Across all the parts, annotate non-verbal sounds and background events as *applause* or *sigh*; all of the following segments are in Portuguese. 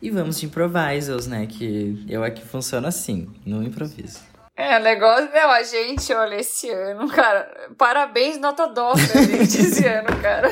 E vamos de improvisos, né? Que eu aqui funciona assim, no improviso. É, o negócio, meu, a gente, olha, esse ano, cara, parabéns, nota dobra, gente, *laughs* esse ano, cara.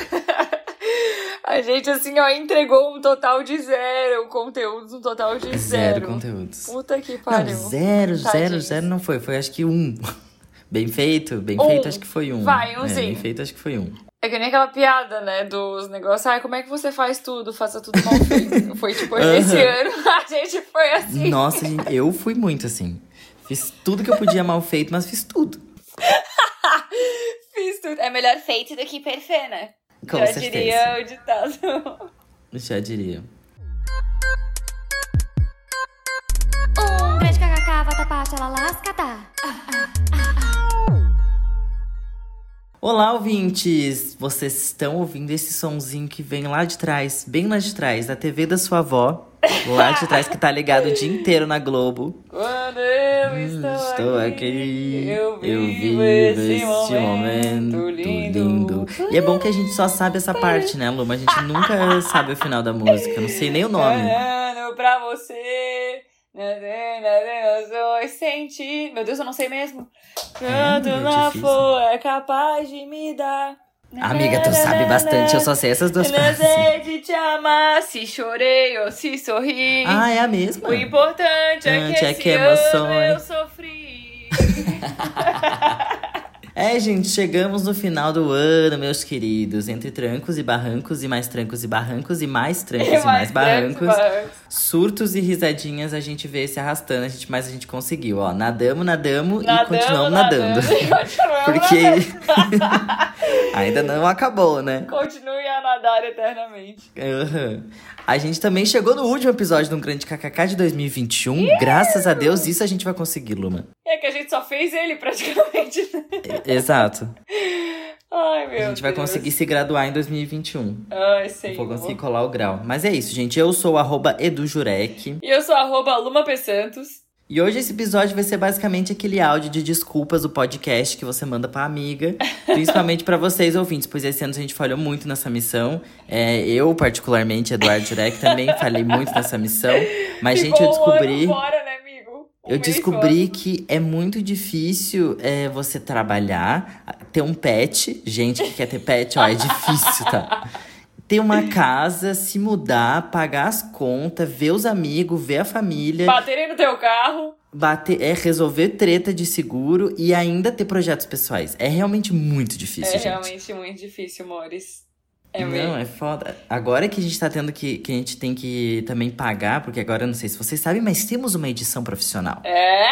A gente, assim, ó, entregou um total de zero conteúdos, um total de zero. Zero conteúdos. Puta que pariu. Não, zero, zero, Tadinhos. zero não foi. Foi acho que um. *laughs* Bem feito, bem Um. feito, acho que foi um. Vai, É, umzinho. bem feito, acho que foi um. É que nem aquela piada, né, dos negócios. Ai, como é que você faz tudo? Faça tudo mal feito. *laughs* Foi tipo, Aham. esse ano *laughs* a gente foi assim. Nossa, gente, eu fui muito assim. Fiz tudo que eu podia mal feito, mas fiz tudo. *laughs* Fiz tudo. É melhor feito do que perfeito, né? Com Já certeza. diria o ditado. Já diria. Um grande kkk, vatapá, xalalascatá. Olá, ouvintes! Vocês estão ouvindo esse sonzinho que vem lá de trás, bem lá de trás, da TV da sua avó. Lá de trás, que tá ligado o dia inteiro na Globo. Quando eu estou, Hum, Estou aqui, aqui, eu vivo, vivo esse momento, momento lindo. lindo. E é bom que a gente só sabe essa parte, né, Luma? A gente nunca sabe o final da música. Eu não sei nem o nome. Pra você. Nas sentir. Meu Deus, eu não sei mesmo. Quando é lá difícil. for é capaz de me dar. Amiga, tu sabe bastante, eu só sei essas duas frases. Nascer de te amar, se chorei ou se sorri. Ah, é a mesma? O importante é que É esse que ano eu sofri. *laughs* É, gente, chegamos no final do ano, meus queridos. Entre trancos e barrancos, e mais trancos e barrancos, e mais trancos *laughs* e, mais, barrancos. barrancos. Surtos e risadinhas a gente vê se arrastando, a gente, mas a gente conseguiu, ó. Nadamos, nadamos, e Nadamos, continuamos nadando. nadando, e continuamos *laughs* Porque *laughs* ainda não acabou, né? Continue a nadar eternamente. Aham. A gente também chegou no último episódio do Grande KKK de 2021. Graças a Deus, isso a gente vai conseguir, Luma. É que a gente só fez ele praticamente. né? E- Exato. Ai, meu A gente vai Deus. conseguir se graduar em 2021. Ai, sei. Vou conseguir colar o grau. Mas é isso, gente. Eu sou o arroba edujurek. E eu sou arroba Luma P. Santos. E hoje esse episódio vai ser basicamente aquele áudio de desculpas do podcast que você manda pra amiga. *laughs* Principalmente pra vocês, ouvintes, pois esse ano a gente falhou muito nessa missão. É, eu, particularmente, Eduardo Jurek, também falei muito nessa missão. Mas, gente, eu Ficou um descobri. fora, né, amigo? Um Eu descobri que é muito difícil é, você trabalhar, ter um pet. Gente que quer ter pet, ó, é difícil, tá? Ter uma casa, se mudar, pagar as contas, ver os amigos, ver a família. Baterem no teu carro. bater, é resolver treta de seguro e ainda ter projetos pessoais. É realmente muito difícil, é gente. realmente muito difícil, amores. É não, mesmo. é foda. Agora que a gente tá tendo que. que a gente tem que também pagar, porque agora eu não sei se vocês sabem, mas temos uma edição profissional. É.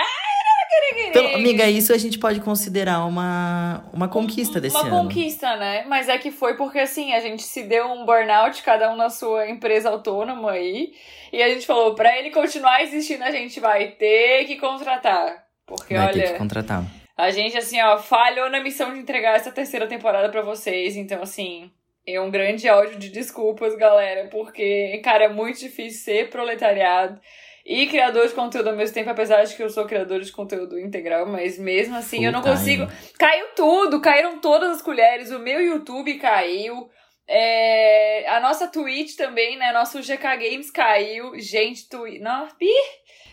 Então, amiga, isso a gente pode considerar uma, uma conquista desse Uma ano. conquista, né? Mas é que foi porque assim, a gente se deu um burnout, cada um na sua empresa autônoma aí. E a gente falou, pra ele continuar existindo, a gente vai ter que contratar. Porque Vai olha, ter que contratar. a gente assim, ó, falhou na missão de entregar essa terceira temporada pra vocês. Então, assim, é um grande áudio de desculpas, galera. Porque, cara, é muito difícil ser proletariado. E criador de conteúdo ao mesmo tempo, apesar de que eu sou criador de conteúdo integral, mas mesmo assim eu não time. consigo. Caiu tudo, caíram todas as colheres. O meu YouTube caiu. é, a nossa Twitch também, né? Nosso GK Games caiu. Gente, Twitch. Não,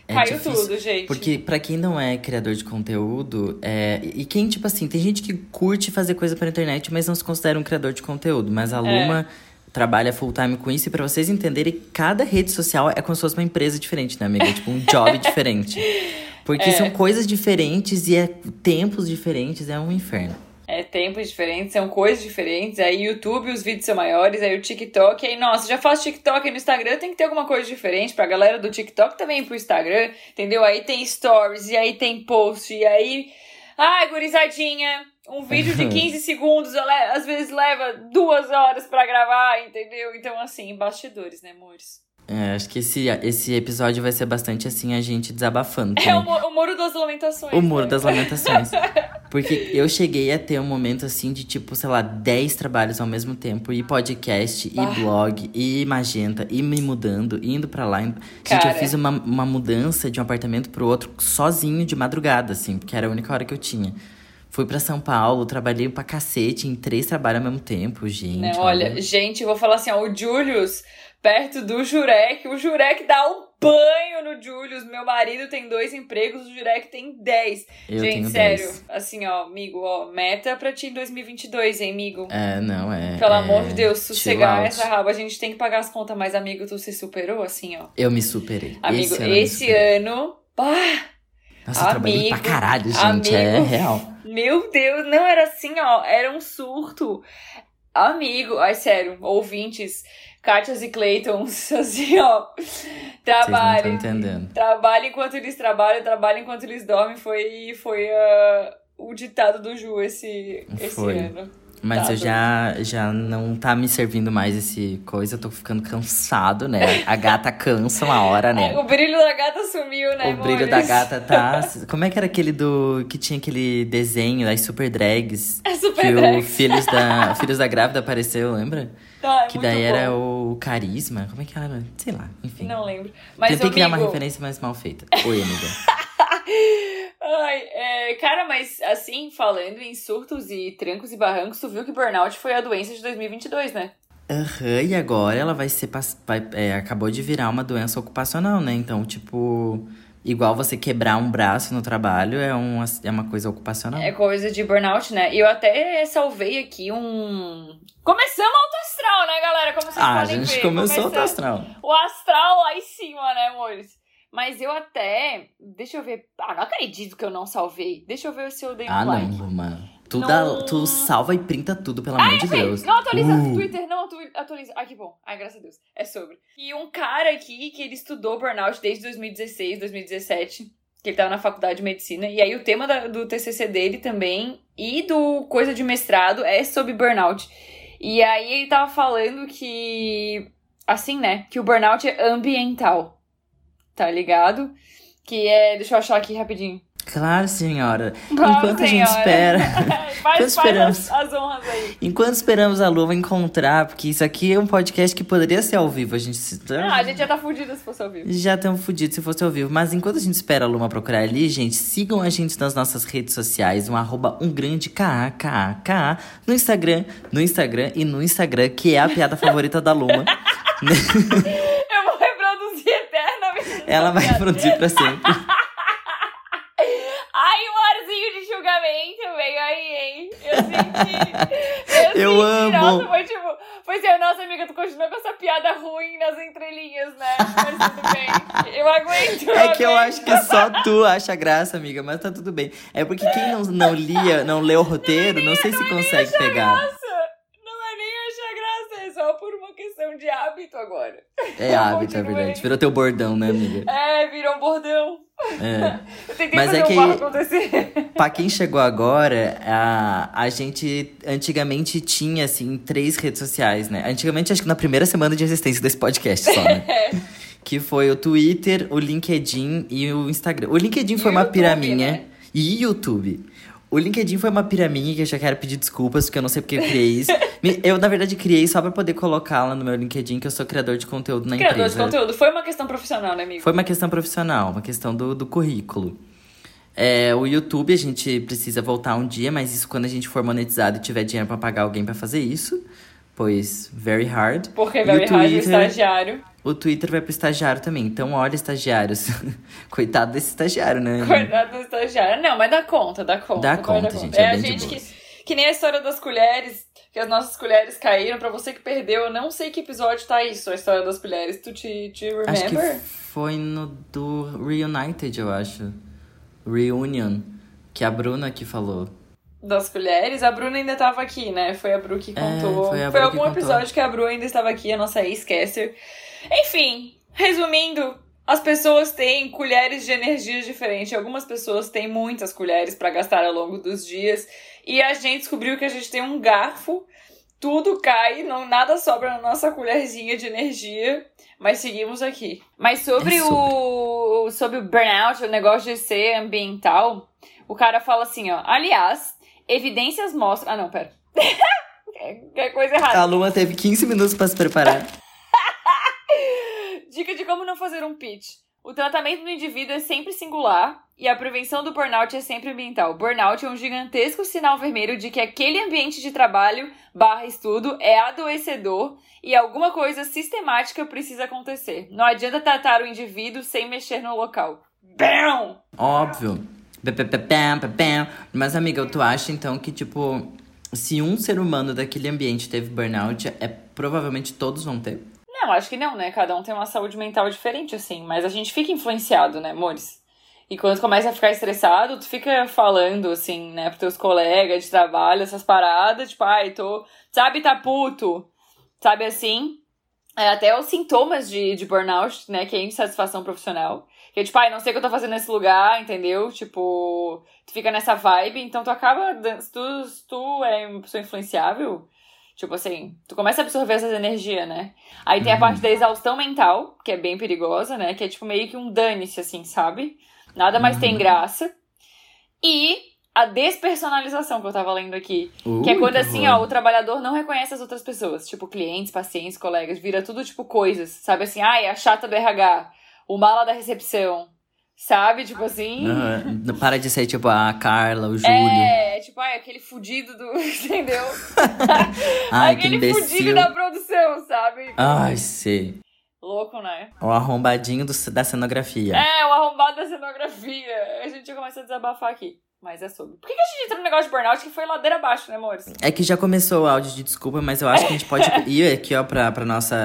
É caiu difícil. tudo, gente. Porque pra quem não é criador de conteúdo, é, e quem, tipo assim, tem gente que curte fazer coisa pra internet, mas não se considera um criador de conteúdo. Mas a Luma trabalha full time com isso, e pra vocês entenderem, cada rede social é como se fosse uma empresa diferente, né, amiga? tipo, um job *laughs* diferente. Porque É. são coisas diferentes e é tempos diferentes, é um inferno. É tempos diferentes, são coisas diferentes. Aí YouTube, os vídeos são maiores, aí o TikTok. Aí, nossa, já faço TikTok no Instagram, tem que ter alguma coisa diferente pra galera do TikTok também ir pro Instagram, entendeu? Aí tem stories, e aí tem post, e aí. Ai, gurizadinha, um vídeo de *laughs* 15 segundos, le- às vezes leva duas horas pra gravar, entendeu? Então, assim, bastidores, né, amores? É, acho que esse, esse episódio vai ser bastante assim, a gente desabafando. É também. o, mu- o Muro das Lamentações. O Muro né? das Lamentações. *laughs* Porque eu cheguei a ter um momento assim de tipo, sei lá, 10 trabalhos ao mesmo tempo. E podcast, Ah. e blog, e magenta, e me mudando, indo pra lá. indo- Gente, eu fiz uma, uma mudança de um apartamento pro outro sozinho de madrugada, assim, porque era a única hora que eu tinha. Fui pra São Paulo, trabalhei pra cacete em três trabalhos ao mesmo tempo, gente. Né, olha, gente, eu vou falar assim, ó, o Julius perto do Jurek. O Jurek dá um banho no Julius. Meu marido tem dois empregos, o Jurek tem dez. Eu Gente, sério. 10. Assim, ó, amigo, ó, meta pra ti em 2022, hein, amigo? É, não, é. Pelo é amor de Deus, sossegar essa raba. A gente tem que pagar as contas, mas, amigo, tu se superou, assim, ó. Eu me superei. Amigo, ano eu me esse ano. Pá, Nossa, eu trabalhei pra amigo, caralho, gente. É amigo. real. Meu Deus, não era assim, ó. Era um surto. Amigo, ai, sério, ouvintes, Kátias e Claytons, *laughs* assim, ó. Trabalhem. entendendo. Trabalhe enquanto eles trabalham, trabalhe enquanto eles dormem. Foi, foi ah, o ditado do Ju esse, esse ano. Mas Tá eu já, já não tá me servindo mais esse coisa, eu tô ficando cansado, né? A gata cansa uma hora, né? *laughs* O brilho da gata sumiu, né, O brilho da gata tá. *laughs* Como é que era aquele do. que tinha aquele desenho das super drags? É super que drag. o *laughs* Filhos da, Filhos da Grávida apareceu, lembra? Tá, é que daí era bom. o Carisma. Como é que era? Sei lá, enfim. Não lembro. Mas, Tentei criar uma amigo, referência mais mal feita. Oi, amiga. Ai, é, cara, mas assim, falando em surtos e trancos e barrancos, tu viu que burnout foi a doença de 2022, né? Aham, e agora ela vai ser. Vai, é, acabou de virar uma doença ocupacional, né? Então, tipo. Igual você quebrar um braço no trabalho é, um, é uma coisa ocupacional. É coisa de burnout, né? E eu até salvei aqui um. Começamos alto astral, né, galera? Como vocês ah, a podem gente ver. começou Começamos- astral. O astral lá em cima, né, amores? Mas eu até. Deixa eu ver. Ah, não acredito que eu não salvei. Deixa eu ver se eu dei um Ah, like. não, Luma. Tu, Não. dá, tu salva e printa tudo, pelo amor de Deus. Não atualiza Uh. o Twitter, não atu- atualiza. Ai, que bom. Ai, graças a Deus. É sobre. E um cara aqui que ele estudou burnout desde 2016, 2017. Que ele tava na faculdade de medicina. E aí o tema da- do TCC dele também e do coisa de mestrado é sobre burnout. E aí ele tava falando que. Assim, né? Que o burnout é ambiental. Tá ligado? Que é. Deixa eu achar aqui rapidinho. Claro, senhora. Vamos, Enquanto a gente senhora. espera. *laughs* faz Enquanto esperamos. as, as honras aí. Enquanto esperamos a Lua encontrar, porque isso aqui é um podcast que poderia ser ao vivo. A gente. se- Ah, a gente já tá fudido se fosse ao vivo. Já estamos fodidos se fosse ao vivo. Mas enquanto a gente espera a Luma procurar ali, gente, sigam a gente nas nossas redes sociais, um arroba um grande KAKAKA no Instagram, no Instagram e no Instagram, que é a piada favorita da Luma. *laughs* Eu vou reproduzir eternamente. Ela vai produzir pra sempre. *laughs* Ai, um arzinho de julgamento veio aí, hein? Eu senti. *laughs* Eu senti, amo. Nossa, foi tipo. Foi assim, nossa amiga, tu continua com essa piada ruim nas entrelinhas, né? Mas tudo bem. Eu aguento. É que eu acho que só tu acha graça, amiga, mas tá tudo bem. É porque quem não, não lia, não leu o roteiro, não sei se consegue pegar. Graça. Não é nem achar graça, é só por uma questão de hábito agora. É *laughs* hábito, é verdade. Virou teu bordão, né, amiga? É, virou um bordão. É. *laughs* Eu tentei Mas fazer é um que- acontecer. *laughs* Pra quem chegou agora, a, a gente antigamente tinha, assim, três redes sociais, né? Antigamente, acho que na primeira semana de existência desse podcast só, né? que foi o Twitter, o LinkedIn e o Instagram. O LinkedIn E foi o uma YouTube, piraminha. né? E YouTube. O LinkedIn foi uma piraminha que eu já quero pedir desculpas, porque eu não sei porque eu criei isso. Eu, na verdade, criei só pra poder colocar lá no meu LinkedIn que eu sou criador de conteúdo na Criador de empresa. conteúdo. Foi uma questão profissional, né, amigo? Foi uma questão profissional, uma questão do, do currículo. É, o YouTube a gente precisa voltar um dia, mas isso quando a gente for monetizado e tiver dinheiro pra pagar alguém pra fazer isso. Pois, very hard. Porque Very o Hard, o Twitter- estagiário. O Twitter vai pro estagiário também. Então, olha, estagiários. *laughs* Coitado desse estagiário, né? Coitado do estagiário. Não, mas dá conta, dá conta. Dá conta, gente, É, é a gente que, que nem a história das colheres, que as nossas colheres caíram. Pra você que perdeu, eu não sei que episódio tá isso, a história das colheres. Tu te, te que remember? foi no do Reunited, eu acho. Reunion. Que a Bruna que falou. Das colheres. A Bruna ainda tava aqui, né? Foi a Bru que É, contou. foi a Bru que algum contou. episódio que a Bru ainda estava aqui, a nossa ex-caster. Enfim, resumindo, as pessoas têm colheres de energias diferentes. Algumas pessoas têm muitas colheres para gastar ao longo dos dias. E a gente descobriu que a gente tem um garfo. Tudo cai, não, nada sobra na nossa colherzinha de energia. Mas seguimos aqui. Mas sobre, É sobre. o sobre o burnout, o negócio de ser ambiental, o cara fala assim, ó. Aliás, evidências mostram. Ah, não, pera. *laughs* é coisa errada. A Luma teve 15 minutos pra se preparar. Dica de como não fazer um pitch. O tratamento do indivíduo é sempre singular e a prevenção do burnout é sempre ambiental. Burnout é um gigantesco sinal vermelho de que aquele ambiente de trabalho barra estudo é adoecedor e alguma coisa sistemática precisa acontecer. Não adianta tratar o indivíduo sem mexer no local. Bam! Óbvio. Mas, amiga, tu acha então que, tipo, se um ser humano daquele ambiente teve burnout, é provavelmente todos vão ter? Não, acho que não, né? Cada um tem uma saúde mental diferente, assim. Mas a gente fica influenciado, né, amores? E quando começa a ficar estressado, tu fica falando, assim, né, pros teus colegas de trabalho, essas paradas, tipo, ai, tô. Sabe, tá puto. Sabe assim? É, até os sintomas de, de burnout, né, que é insatisfação profissional. Que é tipo, ai, não sei o que eu tô fazendo nesse lugar, entendeu? Tipo, tu fica nessa vibe, então tu acaba. Tu, tu é uma pessoa influenciável, tipo assim, tu começa a absorver essas energias, né? Aí tem a parte da exaustão mental, que é bem perigosa, né? Que é tipo meio que um dane-se, assim, sabe? Nada mais tem graça. E a despersonalização que eu tava lendo aqui. que é quando, assim, ó, o trabalhador não reconhece as outras pessoas. Tipo, clientes, pacientes, colegas. Vira tudo, tipo, coisas. Sabe assim, ai, a chata do RH o mala da recepção. Sabe? Tipo assim. Uhum. Para de ser, tipo, a Carla, o Júlio. É, tipo, ai, aquele fudido do. *laughs* Entendeu? *laughs* ai, aquele que fudido da produção, sabe? Ai, sei. Louco, né? O arrombadinho do, da cenografia. É, o arrombado da cenografia. A gente começa a desabafar aqui. Mas é sobre. Por que, a gente entra no negócio de burnout que foi ladeira abaixo, né, amores? É que já começou o áudio de desculpa, mas eu acho que a gente pode *laughs* ir aqui, ó, pra, pra nossa.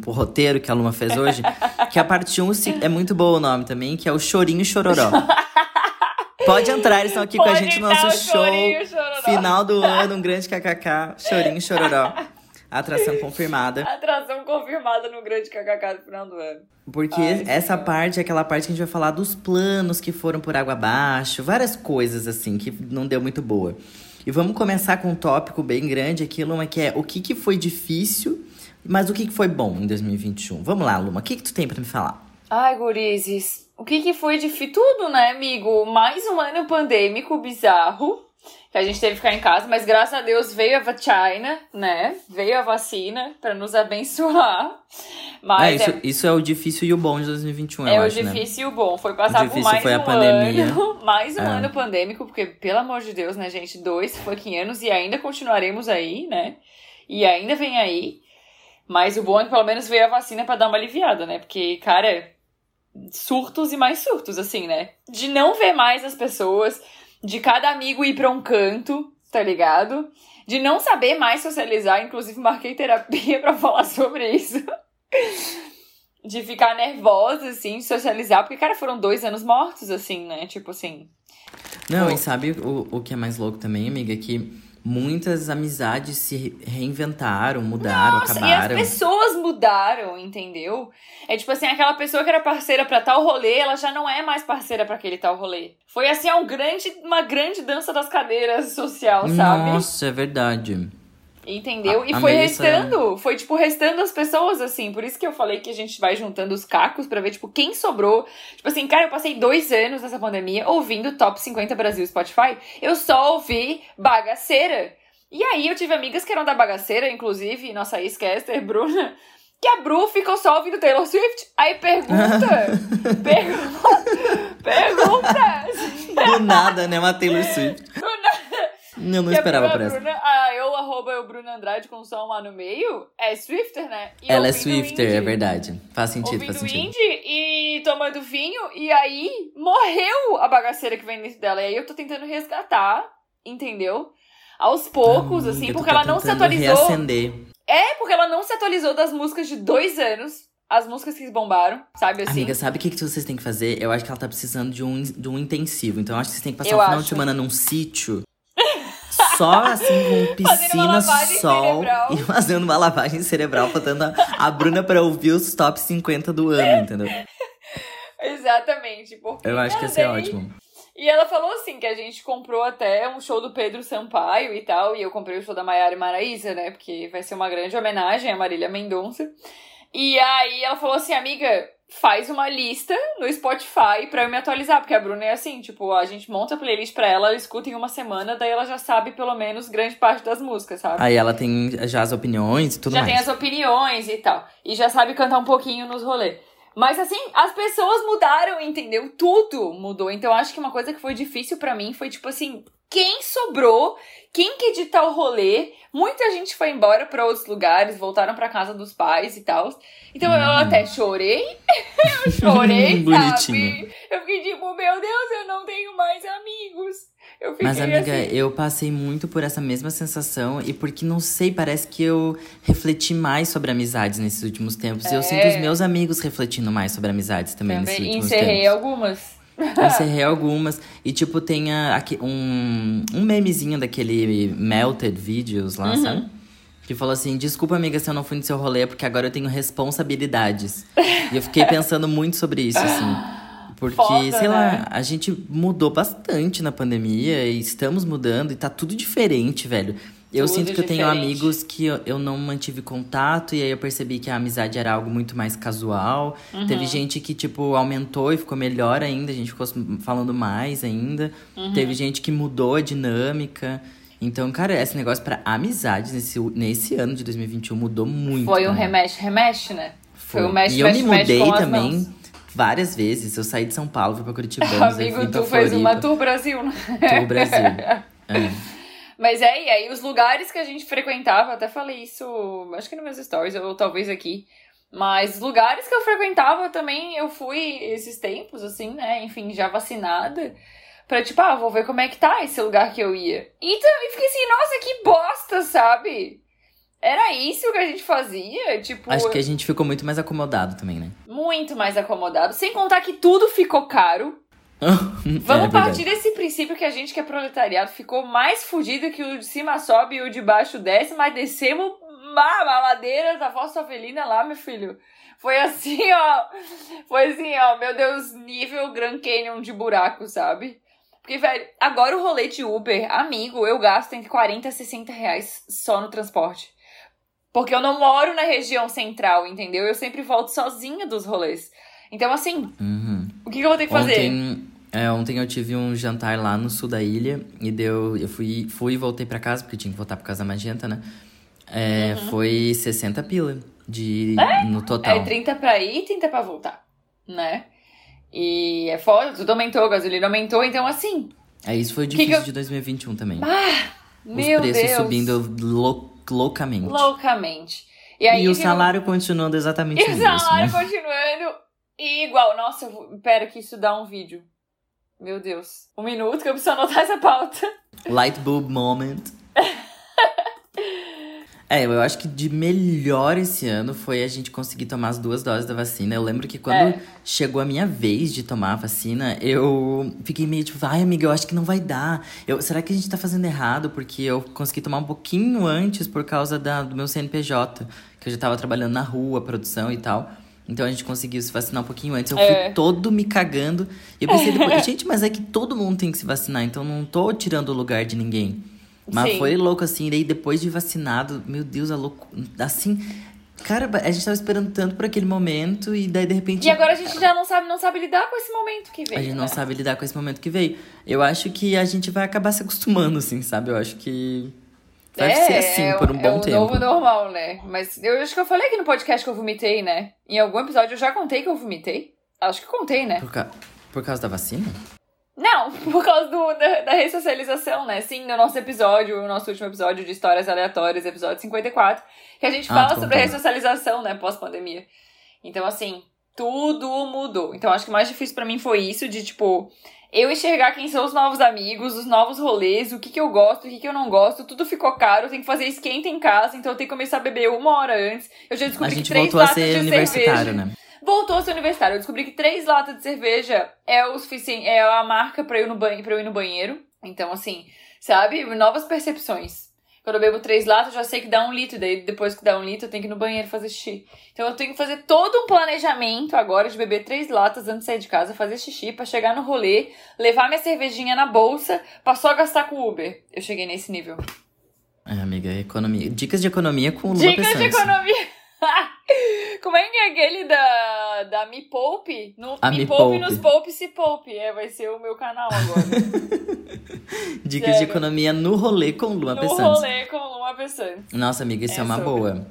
pro roteiro que a Luma fez hoje. que a parte 1 é muito boa o nome também, que é o Chorinho Chororó. *laughs* Pode entrar, eles estão aqui pode com a gente no nosso show. Final do ano, um grande kkk, Chorinho Chororó. *laughs* Atração *laughs* confirmada. Atração confirmada no grande kkk do final do ano. Porque Ai, essa parte é aquela parte que a gente vai falar dos planos que foram por água abaixo, várias coisas assim que não deu muito boa. E vamos começar com um tópico bem grande aqui, Luma, que é o que, que foi difícil, mas o que, que foi bom em 2021. Vamos lá, Luma, o que, que tu tem para me falar? Ai, gurizes, o que, que foi difícil? Tudo, né, amigo? Mais um ano pandêmico bizarro que a gente teve que ficar em casa, mas graças a Deus veio a vacina, né? Veio a vacina para nos abençoar. Mas é, isso, é... isso é o difícil e o bom de 2021, É o acho, né? difícil né? e o bom. Foi passar por mais foi um a pandemia. ano. *laughs* mais um é. ano pandêmico, porque, pelo amor de Deus, né, gente? Dois fucking anos e ainda continuaremos aí, né? E ainda vem aí. Mas o bom é que pelo menos veio a vacina para dar uma aliviada, né? Porque, cara, surtos e mais surtos, assim, né? De não ver mais as pessoas de cada amigo ir pra um canto, tá ligado? De não saber mais socializar, inclusive marquei terapia *laughs* para falar sobre isso. de ficar nervosa, assim, de socializar, porque, cara, foram dois anos mortos, assim, né? Tipo assim. Não, e sabe o, o que é mais louco também, amiga? Que muitas amizades se reinventaram, mudaram, Nossa, acabaram. E as pessoas mudaram, entendeu? É tipo assim, aquela pessoa que era parceira para tal rolê, ela já não é mais parceira para aquele tal rolê. Foi assim, é um grande, uma grande dança das cadeiras social, sabe? Nossa, é verdade. Entendeu? A, e foi Melissa... restando, foi tipo restando as pessoas assim. Por isso que eu falei que a gente vai juntando os cacos para ver tipo quem sobrou. Tipo assim, cara, eu passei dois anos nessa pandemia ouvindo Top 50 Brasil Spotify. Eu só ouvi bagaceira. E aí eu tive amigas que eram da bagaceira, inclusive nossa ex-caster, Bruna, que a Bru ficou só ouvindo Taylor Swift. Aí pergunta, *laughs* pergunta, pergunta. Do nada, né, uma Taylor Swift. Do nada. Eu não esperava por essa. Bruna, ah, eu, arroba eu, Bruna Andrade, com só um A no meio, é Swifter, né? E Ela é Swifter, é verdade. Faz sentido, ouvindo faz sentido. indie e tomando vinho, e aí morreu a bagaceira que vem dentro dela. E aí eu tô tentando resgatar, entendeu? Aos poucos, assim, porque ela não se atualizou. Reacender. É, porque ela não se atualizou das músicas de dois anos as músicas que bombaram, sabe assim? Amiga, sabe o que, que vocês têm que fazer? Eu acho que ela tá precisando de um, de um intensivo. Então eu acho que vocês têm que passar o um final acho. de semana num sítio só assim, com piscina, sol cerebral. e fazendo uma lavagem cerebral, botando a, a Bruna pra ouvir os top 50 do ano, entendeu? Exatamente. Porque Eu acho que ia ser ótimo. E ela falou assim que a gente comprou até um show do Pedro Sampaio e tal, e eu comprei o show da Maiara e Maraísa, né? Porque vai ser uma grande homenagem a Marília Mendonça. E aí ela falou assim, amiga, faz uma lista no Spotify pra eu me atualizar, porque a Bruna é assim, tipo, a gente monta a playlist pra ela, ela escuta em uma semana, daí ela já sabe pelo menos grande parte das músicas, sabe? Aí ela tem já as opiniões e tudo já mais. Já tem as opiniões e tal. E já sabe cantar um pouquinho nos rolês. Mas assim, as pessoas mudaram, entendeu? Tudo mudou. Então acho que uma coisa que foi difícil para mim foi tipo assim, quem sobrou, quem que editar o rolê. Muita gente foi embora para outros lugares, voltaram para casa dos pais e tal. Então hum. eu até chorei. *laughs* eu *laughs* chorei, sabe? Eu fiquei tipo, meu Deus, eu não tenho mais amigos. Eu Mas, amiga, assim... eu passei muito por essa mesma sensação e porque, não sei, parece que eu refleti mais sobre amizades nesses últimos tempos. É... Eu sinto os meus amigos refletindo mais sobre amizades também, também nesses últimos encerrei tempos. algumas. Encerrei algumas. E, tipo, tem a, aqui, um, um memezinho daquele Melted Videos lá, uhum. sabe? Que falou assim: Desculpa, amiga, se eu não fui no seu rolê, porque agora eu tenho responsabilidades. e eu fiquei pensando muito sobre isso, assim. Porque, Foda, sei né? lá, a gente mudou bastante na pandemia e estamos mudando e tá tudo diferente, velho. Eu tudo sinto que eu tenho amigos que eu, eu não mantive contato e aí eu percebi que a amizade era algo muito mais casual. Uhum. Teve gente que, tipo, aumentou e ficou melhor ainda, a gente ficou falando mais ainda. Uhum. Teve gente que mudou a dinâmica. Então, cara, esse negócio para amizades nesse, nesse ano de 2021 mudou muito. Foi um remexe, remexe, né? Foi, Foi um mexe, E eu mexe, me mudei também várias vezes. Eu saí de São Paulo, fui pra *laughs* Curitiba. Amigo, tu fez uma Tour Brasil, né? Tour Brasil. *laughs* É. Mas é, e aí os lugares que a gente frequentava, até falei isso, acho que nos meus stories, ou talvez aqui. Mas lugares que eu frequentava também, eu fui esses tempos, assim, né? Enfim, já vacinada. Pra tipo, ah, vou ver como é que tá esse lugar que eu ia. E, e fiquei assim, nossa, que bosta, sabe? Era isso que a gente fazia? Tipo. Acho que a gente ficou muito mais acomodado também, né? Muito mais acomodado. Sem contar que tudo ficou caro. *laughs* Vamos é partir desse princípio que a gente que é proletariado ficou mais fudido que o de cima sobe e o de baixo desce, mas descemos a ladeira da Fossa Felina lá, meu filho. Foi assim, *laughs* ó. Foi assim, ó. Meu Deus, nível Grand Canyon de buraco, sabe? Porque, velho, agora o rolê de Uber, amigo, eu gasto entre 40 e 60 reais só no transporte. Porque eu não moro na região central, entendeu? Eu sempre volto sozinha dos rolês. Então, assim, uhum. o que, que eu vou ter que fazer? Ontem, é, ontem eu tive um jantar lá no sul da ilha e deu. Eu fui, fui e voltei para casa, porque tinha que voltar por causa da magenta, né? É, uhum. Foi 60 pila de, é? no total. É 30 pra ir e 30 pra voltar, né? E é foda, tudo aumentou, a gasolina aumentou, então assim. É, isso foi difícil que que eu... de 2021 também. Ah, Os meu preços Deus. subindo louco loucamente. Loucamente. E, aí, e o salário eu... continuando exatamente e o *laughs* salário né? continuando igual. Nossa, eu espero que isso dá um vídeo. Meu Deus. Um minuto que eu preciso anotar essa pauta. Light bulb moment. É, eu acho que de melhor esse ano foi a gente conseguir tomar as duas doses da vacina. Eu lembro que quando é. chegou a minha vez de tomar a vacina, eu fiquei meio tipo, ai, amiga, eu acho que não vai dar. Eu, será que a gente tá fazendo errado? Porque eu consegui tomar um pouquinho antes por causa da, do meu CNPJ, que eu já tava trabalhando na rua, produção e tal. Então a gente conseguiu se vacinar um pouquinho antes. Eu é. fui todo me cagando. E eu pensei depois, *laughs* gente, mas é que todo mundo tem que se vacinar, então não tô tirando o lugar de ninguém. Mas Sim. foi louco, assim. Daí depois de vacinado, meu Deus, a louco. Assim. Cara, a gente tava esperando tanto por aquele momento e daí de repente. E agora a gente já não sabe, não sabe lidar com esse momento que veio. A gente né? não sabe lidar com esse momento que veio. Eu acho que a gente vai acabar se acostumando, assim, sabe? Eu acho que. Vai é, ser assim é, por um bom é o tempo. novo normal, né? Mas eu acho que eu falei aqui no podcast que eu vomitei, né? Em algum episódio eu já contei que eu vomitei. Acho que contei, né? Por, ca... por causa da vacina? Não, *laughs* por causa do, da, da ressocialização, né? Sim, no nosso episódio, o nosso último episódio de Histórias Aleatórias, episódio 54, que a gente ah, fala sobre a ressocialização, né, pós-pandemia. Então, assim, tudo mudou. Então, acho que o mais difícil para mim foi isso, de, tipo, eu enxergar quem são os novos amigos, os novos rolês, o que, que eu gosto, o que, que eu não gosto, tudo ficou caro, eu tenho que fazer esquenta em casa, então eu tenho que começar a beber uma hora antes. Eu já descobri que três voltou latas a ser de cerveja, né? Voltou a ser universitário. Eu descobri que três latas de cerveja é o suficiente, é a marca pra eu no, banho, pra eu ir no banheiro. Então, assim, sabe? Novas percepções. Quando eu bebo três latas, eu já sei que dá um litro. Daí, depois que dá um litro, eu tenho que ir no banheiro fazer xixi. Então, eu tenho que fazer todo um planejamento agora de beber três latas antes de sair de casa, fazer xixi pra chegar no rolê, levar minha cervejinha na bolsa pra só gastar com Uber. Eu cheguei nesse nível. É, amiga, economia. Dicas de economia com o Lula Dicas de economia. Como é que é aquele da, da Me Poupe? No, A Me, Me Poupe Poupe. nos Poupe se Poupe. É, vai ser o meu canal agora. *laughs* Dicas de Sério. economia no rolê com no Pessantes. rolê com Luma Pessantes. Nossa, amiga, isso é, É uma sobre. boa.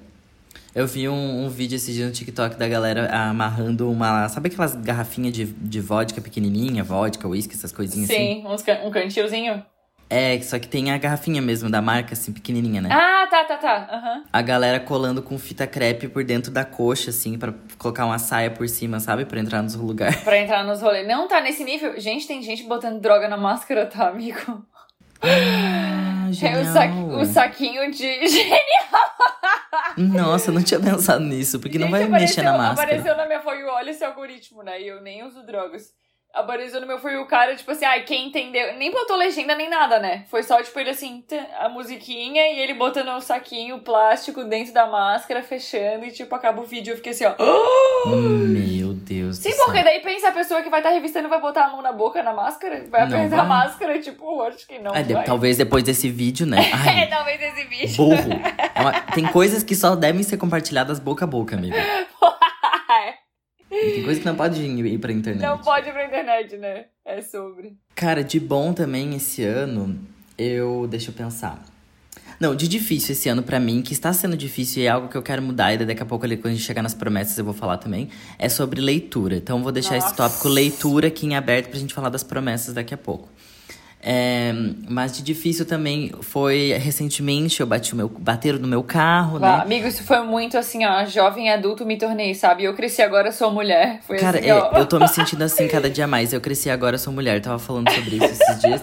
Eu vi um, um vídeo esse dia no TikTok da galera amarrando uma. Sabe aquelas garrafinhas de, de vodka pequenininha? Vodka, whisky, essas coisinhas assim? Sim, uns can- um cantilzinho. É, só que tem a garrafinha mesmo da marca, assim, pequenininha, né? Ah, tá, tá, tá. Aham. A galera colando com fita crepe por dentro da coxa, assim, pra colocar uma saia por cima, sabe? Pra entrar nos lugares. Pra entrar nos rolês. Não tá nesse nível. Gente, tem gente botando droga na máscara, tá, amigo? Ah, *laughs* É o, sa- o saquinho de. *laughs* Genial! Nossa, eu não tinha pensado nisso, porque não vai Gente, mexer na apareceu- máscara. Apareceu na minha For You, olha esse algoritmo, né? E eu nem uso drogas. Apareceu no meu You, o cara, tipo assim, ai, quem entendeu? Nem botou legenda nem nada, né? Foi só, tipo, ele assim, a musiquinha e ele botando um saquinho plástico dentro da máscara, fechando, e tipo, acaba o vídeo. Eu fiquei assim, ó. Meu Deus Sim, do céu. porque daí pensa a pessoa que vai estar revistando vai botar a mão na boca na máscara? Vai Não apertar vai. a máscara, tipo, acho que não. É, de- talvez depois desse vídeo, né? É, *laughs* Ai, talvez esse vídeo. burro. É uma- tem coisas que só devem ser compartilhadas boca a boca, amigo. *laughs* Tem coisas que não pode ir pra internet. não pode ir pra internet, né? É sobre. Cara, de bom também esse ano, eu. Deixa eu pensar. Não, de difícil esse ano pra mim, que está sendo difícil e é algo que eu quero mudar, e daqui a pouco, quando a gente chegar nas promessas, eu vou falar também, é sobre leitura. Então, eu vou deixar esse Nossa. tópico leitura aqui em aberto pra gente falar das promessas daqui a pouco. É, mas de difícil também foi recentemente, eu bati o meu. Bateram no meu carro, né? Amigo, isso foi muito assim, ó. Jovem adulto me tornei, sabe? Eu cresci agora, sou mulher. Foi Cara, assim, é, eu tô me sentindo assim cada dia mais. Eu cresci agora, sou mulher. Eu tava falando sobre isso esses dias.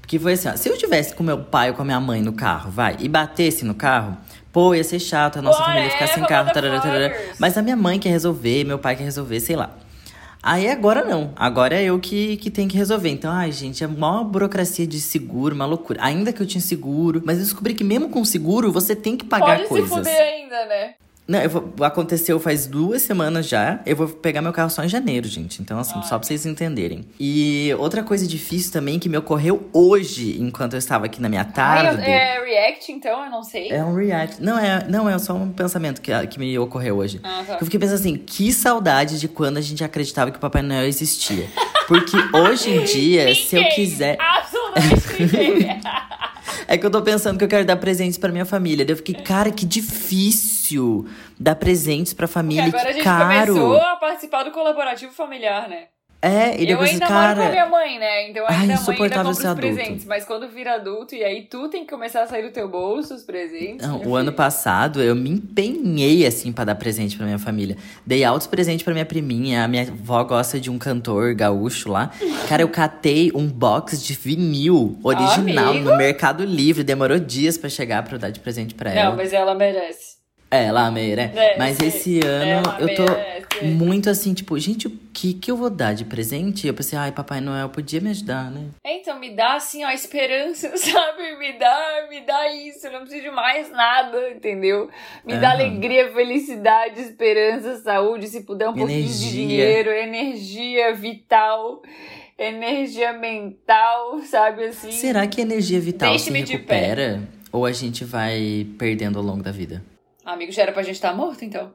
Porque foi assim, ó. Se eu tivesse com meu pai ou com a minha mãe no carro, vai, e batesse no carro, pô, ia ser chato, a nossa família ia ficar sem carro, tarará, tarará. Mas a minha mãe quer resolver, meu pai quer resolver, sei lá. Aí agora não. Agora é eu que, que tenho que resolver. Então, ai, gente, é uma burocracia de seguro, uma loucura. Ainda que eu tinha seguro, mas eu descobri que mesmo com seguro, você tem que pagar Pode coisas. se fuder ainda, né? Não, vou, aconteceu faz duas semanas já. Eu vou pegar meu carro só em janeiro, gente. Então, assim, só pra vocês entenderem. E outra coisa difícil também que me ocorreu hoje, enquanto eu estava aqui na minha tarde. é react, então? Eu não sei. É um react. Não, é, não, é só um pensamento que, que me ocorreu hoje. Ah, tá. Eu fiquei pensando assim, que saudade de quando a gente acreditava que o Papai Noel existia. Porque hoje em dia, *laughs* se eu Ninguém, quiser. Absolutamente ninguém. *laughs* É que eu tô pensando que eu quero dar presentes pra minha família. Daí eu fiquei, cara, que difícil dar presentes pra Porque família, agora a gente caro. começou a participar do colaborativo familiar, né? É, e eu depois, ainda cara. moro com a minha mãe, né? Então Ai, ainda a mãe ainda compra os adulto. presentes. Mas quando vira adulto, e aí tu tem que começar a sair do teu bolso os presentes. Não, o ano filho. passado eu me empenhei assim pra dar presente pra minha família. Dei altos presentes pra minha priminha. A minha avó gosta de um cantor gaúcho lá. Cara, eu catei um box de vinil original Amigo. no Mercado Livre. Demorou dias pra chegar pra eu dar de presente pra ela. Não, mas ela merece. É, ela né? É, Mas esse ano Ela eu tô merece. muito assim, tipo, gente, o que que eu vou dar de presente? Eu pensei, ai, Papai Noel podia me ajudar, né? É, Então, me dá assim, ó, esperança, *laughs* sabe? Me dá, me dá isso. Eu não preciso de mais nada, entendeu? Me dá Aham. alegria, felicidade, esperança, saúde, se puder um pouquinho de Energia. dinheiro, energia vital, energia mental, sabe assim? Será que a energia vital se recupera? Ou a gente vai perdendo ao longo da vida? Amigo, já era pra gente estar morto, então.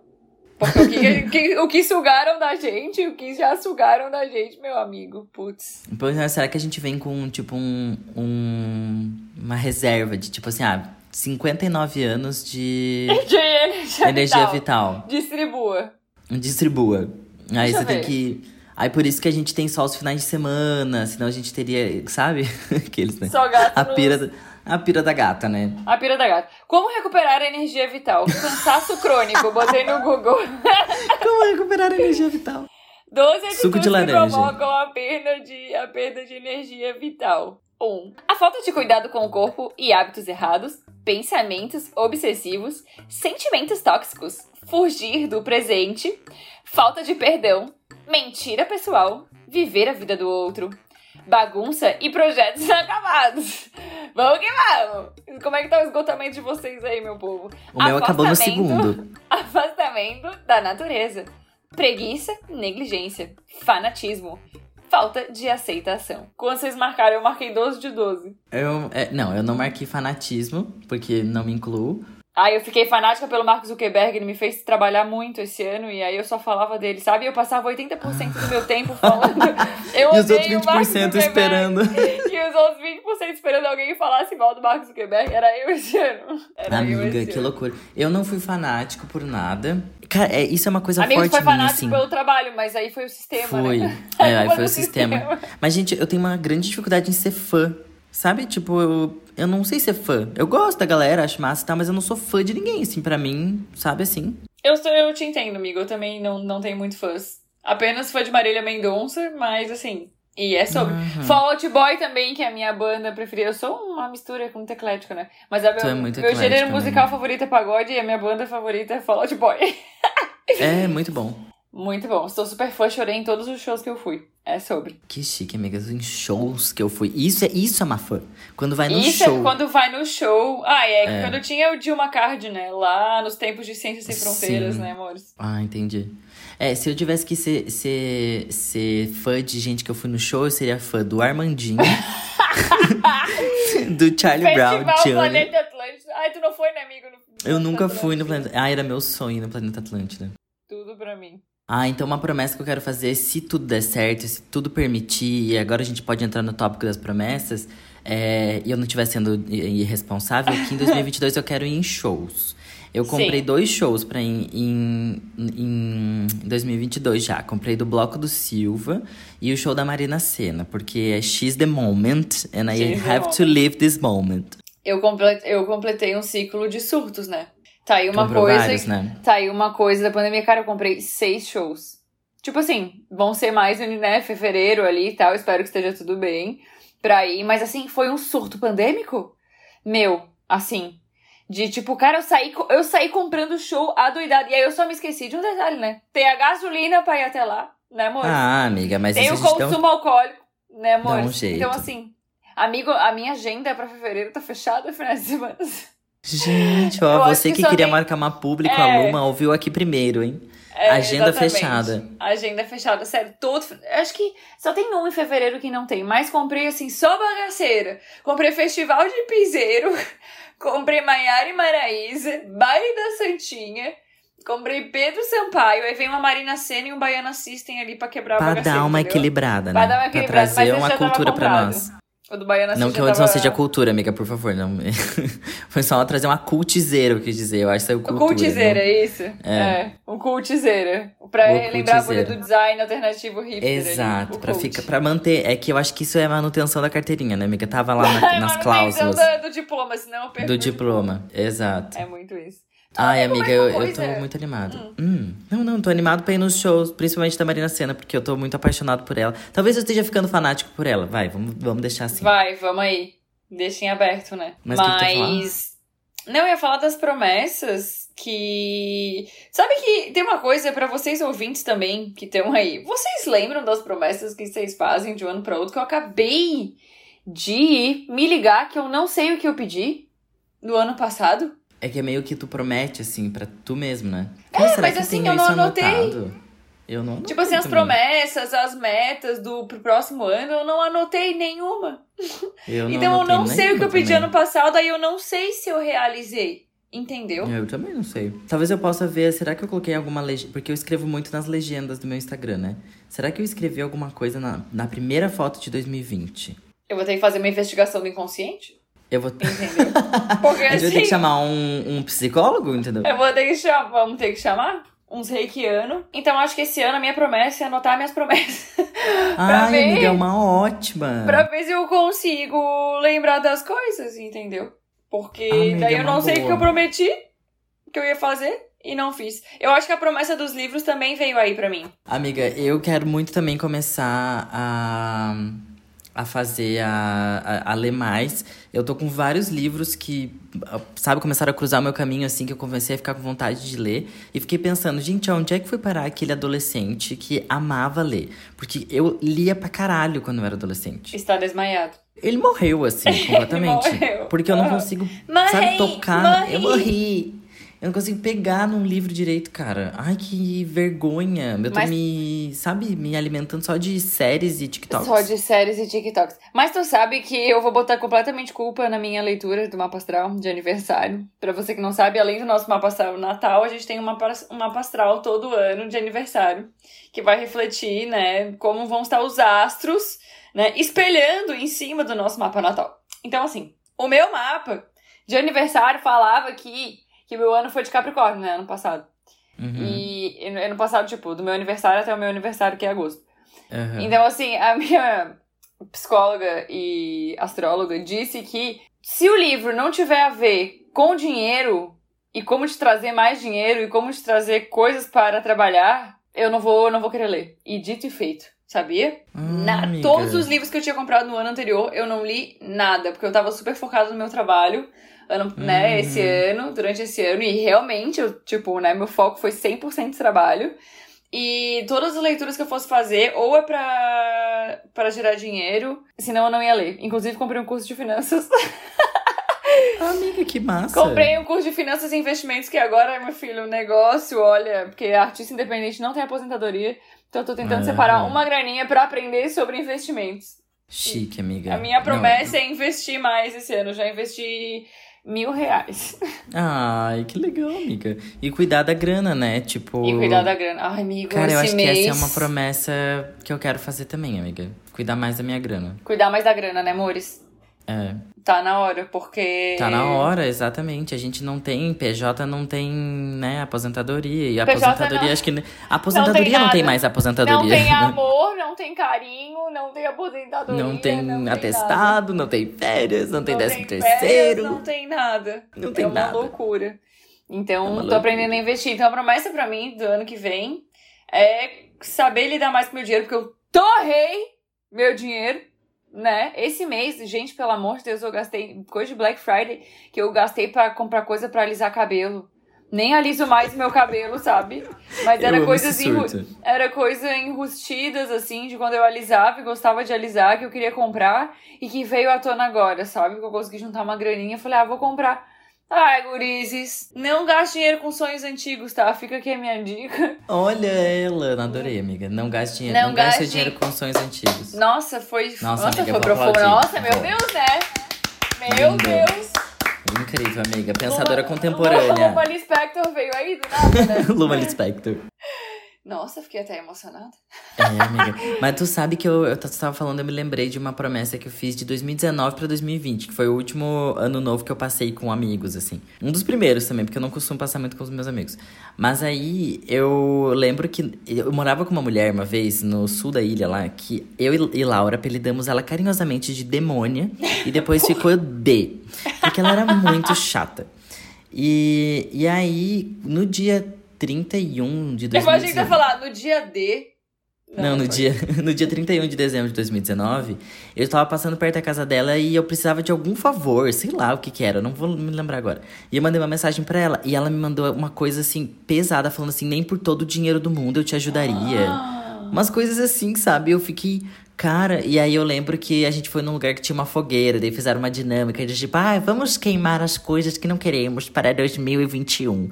Porque o que, que- o que sugaram da gente, o que já sugaram da gente, meu amigo, putz. Pois é, será que a gente vem com, tipo, um, um- uma reserva de, tipo assim, ah, 59 anos de *laughs* De energia, energia vital. vital. Distribua. Distribua. Aí Deixa você tem ver. que. Aí por isso que a gente tem só os finais de semana, senão a gente teria, sabe? *laughs* Aqueles, né? Só gasto A nos- pira, da- a pira da gata, né? A pira da gata. Como recuperar a energia vital? Cansaço crônico. Botei no Google. *laughs* Como recuperar a energia vital? 12 atitudes Suco de que laranja. provocam a perda, de, a perda de energia vital. 1. Um, a falta de cuidado com o corpo e hábitos errados. Pensamentos obsessivos. Sentimentos tóxicos. Fugir do presente. Falta de perdão. Mentira pessoal. Viver a vida do outro. Bagunça e projetos *laughs* inacabados. Vamos que vamos! Como é que tá o esgotamento de vocês aí, meu povo? O meu acabou no segundo. *laughs* Afastamento da natureza. Preguiça, negligência, fanatismo, falta de aceitação. Quando vocês marcaram, eu marquei 12 de 12. Eu, é, não, eu não marquei fanatismo, porque não me incluo. Aí eu fiquei fanática pelo Mark Zuckerberg, ele me fez trabalhar muito esse ano e aí eu só falava dele, sabe? Eu passava 80% do meu tempo falando. *laughs* Eu E os outros o Mark 20% Zuckerberg. esperando. E os uns 20% esperando alguém falasse mal do Mark Zuckerberg. Era eu esse ano. Era Amiga, esse que ano. loucura. Eu não fui fanático por nada. Cara, é, isso é uma coisa Amigo, forte foi fanático assim. pelo trabalho, mas aí foi o sistema, Foi. *laughs* né? É, aí foi o do sistema. Mas, gente, eu tenho uma grande dificuldade em ser fã. Sabe? Tipo, eu, eu não sei ser fã. Eu gosto da galera, acho massa e tal, mas eu não sou fã de ninguém, assim, pra mim, sabe assim? Eu, eu te entendo, amigo. Eu também não, não tenho muito fãs. Apenas fã de Marília Mendonça, mas assim. E é sobre. Aham. Fall Out Boy também, que é a minha banda preferida. Eu sou uma mistura muito eclética, né? Mas a Tu meu, é muito meu gênero musical favorito é pagode e a minha banda favorita é Fall Out Boy. *laughs* É, muito bom. Muito bom. Estou super fã, chorei em todos os shows que eu fui. É sobre. Que chique, amigas. Em shows que eu fui. Isso é, isso é uma fã. Quando vai no Isso show. é quando vai no show. Ah, é, É. quando tinha o Dilma Card, né? Lá nos tempos de Ciências Sem Fronteiras, Sim. né, amores? Ah, entendi. É, se eu tivesse que ser, ser, ser fã de gente que eu fui no show, eu seria fã do Armandinho, *laughs* do Charlie Brown Festival. Planeta Atlântico. Ai, tu não foi, né, amigo? No- Eu nunca fui no. Planeta... Ah, era meu sonho no Planeta Atlântida. Tudo pra mim. Ah, então uma promessa que eu quero fazer, se tudo der certo, se tudo permitir, e agora a gente pode entrar no tópico das promessas, é, e eu não estiver sendo irresponsável, que em *laughs* 2022 eu quero ir em shows. Eu comprei Sim. dois shows pra ir em, em 2022 já. Comprei do Bloco do Silva e o show da Marina Senna, porque é She's the moment and I She's have to live this moment. Eu, eu completei um ciclo de surtos, né? Tá aí uma Comprou coisa. vários, né? Tá aí uma coisa da pandemia, cara, eu comprei seis shows. Tipo assim, vão ser mais, né, fevereiro ali e tal, espero que esteja tudo bem pra ir. Mas assim, foi um surto pandêmico? Meu, assim, de tipo, cara, eu saí, eu saí comprando show adoidado. E aí eu só me esqueci de um detalhe, né? Tem a gasolina pra ir até lá, né, amor? Ah, amiga, mas Tem isso o um- consumo alcoólico, né, amor? Um jeito. Então, assim, amigo, a minha agenda pra fevereiro tá fechada *laughs* finais de semana. Gente, ó, você que que queria tem- marcar uma pública, É. aluna, ouviu aqui primeiro, hein? É, Agenda exatamente. fechada. Agenda fechada, sério, todo. Acho que só tem um em fevereiro que não tem, mas comprei assim, só bagaceira. Comprei Festival de Piseiro, *laughs* comprei Maiara e Maraíza, Baile da Santinha, comprei Pedro Sampaio, aí vem uma Marina Senna e um Baiana System ali pra quebrar a Pra dar uma entendeu? equilibrada, né? Pra dar uma equilibrada, mas trazer uma cultura pra nós. O do Baiana Não que o não tava- seja cultura, amiga, por favor. Não. *laughs* Foi só trazer uma cultizeira, eu quis dizer. Eu acho que saiu O cultura. cultizeira, não? é isso? É. O cultizeira. Pra O lembrar cultizeira. do design alternativo hipster. ali, Exato, o pra, ficar, pra manter. É que eu acho que isso é manutenção da carteirinha, né, amiga? Tava lá na- *laughs* É nas cláusulas Do, do diploma, senão eu perco. do diploma. Exato. É muito isso. Ai, amiga, mas eu, eu tô coisa- muito animado. Hum. Não, não, tô animado pra ir nos shows, principalmente da Marina Senna, porque eu tô muito apaixonado por ela. Talvez eu esteja ficando fanático por ela. Vai, vamos, vamos deixar assim. Vai, vamos aí. Deixa em aberto, né? Mas o que que? Mas. Não, eu ia falar das promessas que. Sabe que tem uma coisa pra vocês ouvintes também que estão aí. Vocês lembram das promessas que vocês fazem de um ano pra outro? Que eu acabei de me ligar que eu não sei o que eu pedi no ano passado. É que é meio que tu promete, assim, pra tu mesmo, né? É, Cara, mas assim, eu não anotei. anotado? Eu não anotei Tipo assim, as também. promessas, as metas do pro próximo ano, eu não anotei nenhuma. Eu não então eu não sei o que eu pedi também. ano passado, aí eu não sei se eu realizei. Entendeu? Eu também não sei. Talvez eu possa ver, será que eu coloquei alguma legenda? Porque eu escrevo muito nas legendas do meu Instagram, né? Será que eu escrevi alguma coisa na, na primeira foto de 2020? Eu vou ter que fazer uma investigação do inconsciente? Eu vou. Entendeu? *laughs* Porque A gente vai ter assim, que chamar um, um psicólogo, entendeu? eu vou ter que chamar. Vamos ter que chamar? Uns reikianos. Então acho que esse ano a minha promessa é anotar minhas promessas. *laughs* Ai, ver. amiga, é uma ótima. pra ver se eu consigo lembrar das coisas, entendeu? Porque Amiga, daí é eu não sei o que eu prometi que eu ia fazer e não fiz. Eu acho que a promessa dos livros também veio aí pra mim. Amiga, eu quero muito também começar a, a fazer, a, a, a ler mais. Eu tô com vários livros que, sabe, começaram a cruzar o meu caminho, assim, que eu comecei a ficar com vontade de ler. E fiquei pensando, gente, onde é que foi parar aquele adolescente que amava ler? Porque eu lia pra caralho quando eu era adolescente. Está desmaiado. Ele morreu, assim, *laughs* completamente. morreu. Porque eu não Aham. consigo, Morri, sabe, tocar. Eu morri. Eu não consigo pegar num livro direito, cara. Ai, que vergonha. Eu tô Mas- me, sabe, me alimentando só de séries e TikToks. Só de séries e TikToks. Mas tu sabe que eu vou botar completamente culpa na minha leitura do mapa astral de aniversário. Pra você que não sabe, além do nosso mapa astral Natal, a gente tem um um mapa astral todo ano de aniversário. Que vai refletir, né, como vão estar os astros, né, espelhando em cima do nosso mapa natal. Então, assim, o meu mapa de aniversário falava que, que meu ano foi de Capricórnio, né, ano passado. Uhum. E ano passado, tipo, do meu aniversário até o meu aniversário, que é agosto. Aham. Então, assim, a minha psicóloga e astróloga disse que se o livro não tiver a ver com dinheiro e como te trazer mais dinheiro e como te trazer coisas para trabalhar, eu não vou, não vou querer ler. E dito e feito, sabia? Ah, Na, amiga. todos os livros que eu tinha comprado no ano anterior, eu não li nada, porque eu tava super focada no meu trabalho, ano, né, Uhum. esse ano, durante esse ano, e realmente, eu, tipo, né, meu foco foi 100% de trabalho. E todas as leituras que eu fosse fazer, ou é pra, pra gerar dinheiro, senão eu não ia ler. Inclusive, comprei um curso de finanças. *laughs* Amiga, que massa. Comprei um curso de finanças e investimentos, que agora, meu filho, um negócio, olha, porque artista independente não tem aposentadoria. Então eu tô tentando Aham. separar uma graninha pra aprender sobre investimentos. Chique, amiga. A minha Não. promessa é investir mais esse ano. Já investi mil reais. *laughs* Ai, que legal, amiga. E cuidar da grana, né? Tipo. E cuidar da grana. Ai, amigo, Cara, eu acho mês... que essa é uma promessa que eu quero fazer também, amiga. Cuidar mais da minha grana. Cuidar mais da grana, né, amores? É. Tá na hora, porque... Tá na hora, exatamente. A gente não tem, PJ não tem, né, aposentadoria. E PJ aposentadoria, não- acho que. Aposentadoria não tem, nada. mais aposentadoria. Não tem *laughs* amor, não tem carinho, não tem aposentadoria. Não tem não atestado, não tem férias, não tem não décimo tem terceiro. não tem nada. Não tem é uma nada. loucura. Então, É uma tô loucura. aprendendo a investir. Então, a promessa pra mim do ano que vem é saber lidar mais com meu dinheiro, porque eu torrei meu dinheiro, né? Esse mês, gente, pelo amor de Deus, eu gastei coisa de Black Friday que eu gastei pra comprar coisa pra alisar cabelo. Nem aliso mais meu cabelo, sabe? Mas era coisas enru- surto. era coisa enrustidas, assim, de quando eu alisava e gostava de alisar, que eu queria comprar e que veio à tona agora, sabe? Que eu consegui juntar uma graninha. Falei, ah, vou comprar. Ai, gurizes, não gaste dinheiro com sonhos antigos, tá? Fica aqui a minha dica. Olha ela, adorei, amiga. Não gaste dinheiro. Não Não, gaste gaste- dinheiro com sonhos antigos. Nossa, foi. Nossa, Nossa, amiga, foi profundo. Nossa, meu. Deus, né? Meu Lindo. Deus. Incrível, amiga. Pensadora Luma- contemporânea. Luma Lispector veio aí do nada, né? *laughs* Luma Lispector. Nossa, fiquei até emocionada. É, amiga. Mas tu sabe que eu, eu tava falando, eu me lembrei de uma promessa que eu fiz de 2019 pra 2020, que foi o último ano novo que eu passei com amigos, assim. Um dos primeiros também, porque eu não costumo passar muito com os meus amigos. Mas aí eu lembro que eu morava com uma mulher uma vez no sul da ilha lá, que eu e- e Laura apelidamos ela carinhosamente de demônia e depois *laughs* ficou D, porque ela era muito chata. E, e aí, no dia 31 de 2019. Eu que você ia falar no dia D. Não, no foi. dia, *laughs* no dia 31 de dezembro de 2019, eu tava passando perto da casa dela e eu precisava de algum favor, sei lá o que que era, não vou me lembrar agora. E eu mandei uma mensagem pra ela e ela me mandou uma coisa assim, pesada, falando assim: nem por todo o dinheiro do mundo eu te ajudaria. Ah. Umas coisas assim, sabe? Eu fiquei. Cara, e aí eu lembro que a gente foi num lugar que tinha uma fogueira, daí fizeram uma dinâmica de tipo, ah, vamos queimar as coisas que não queremos para 2021.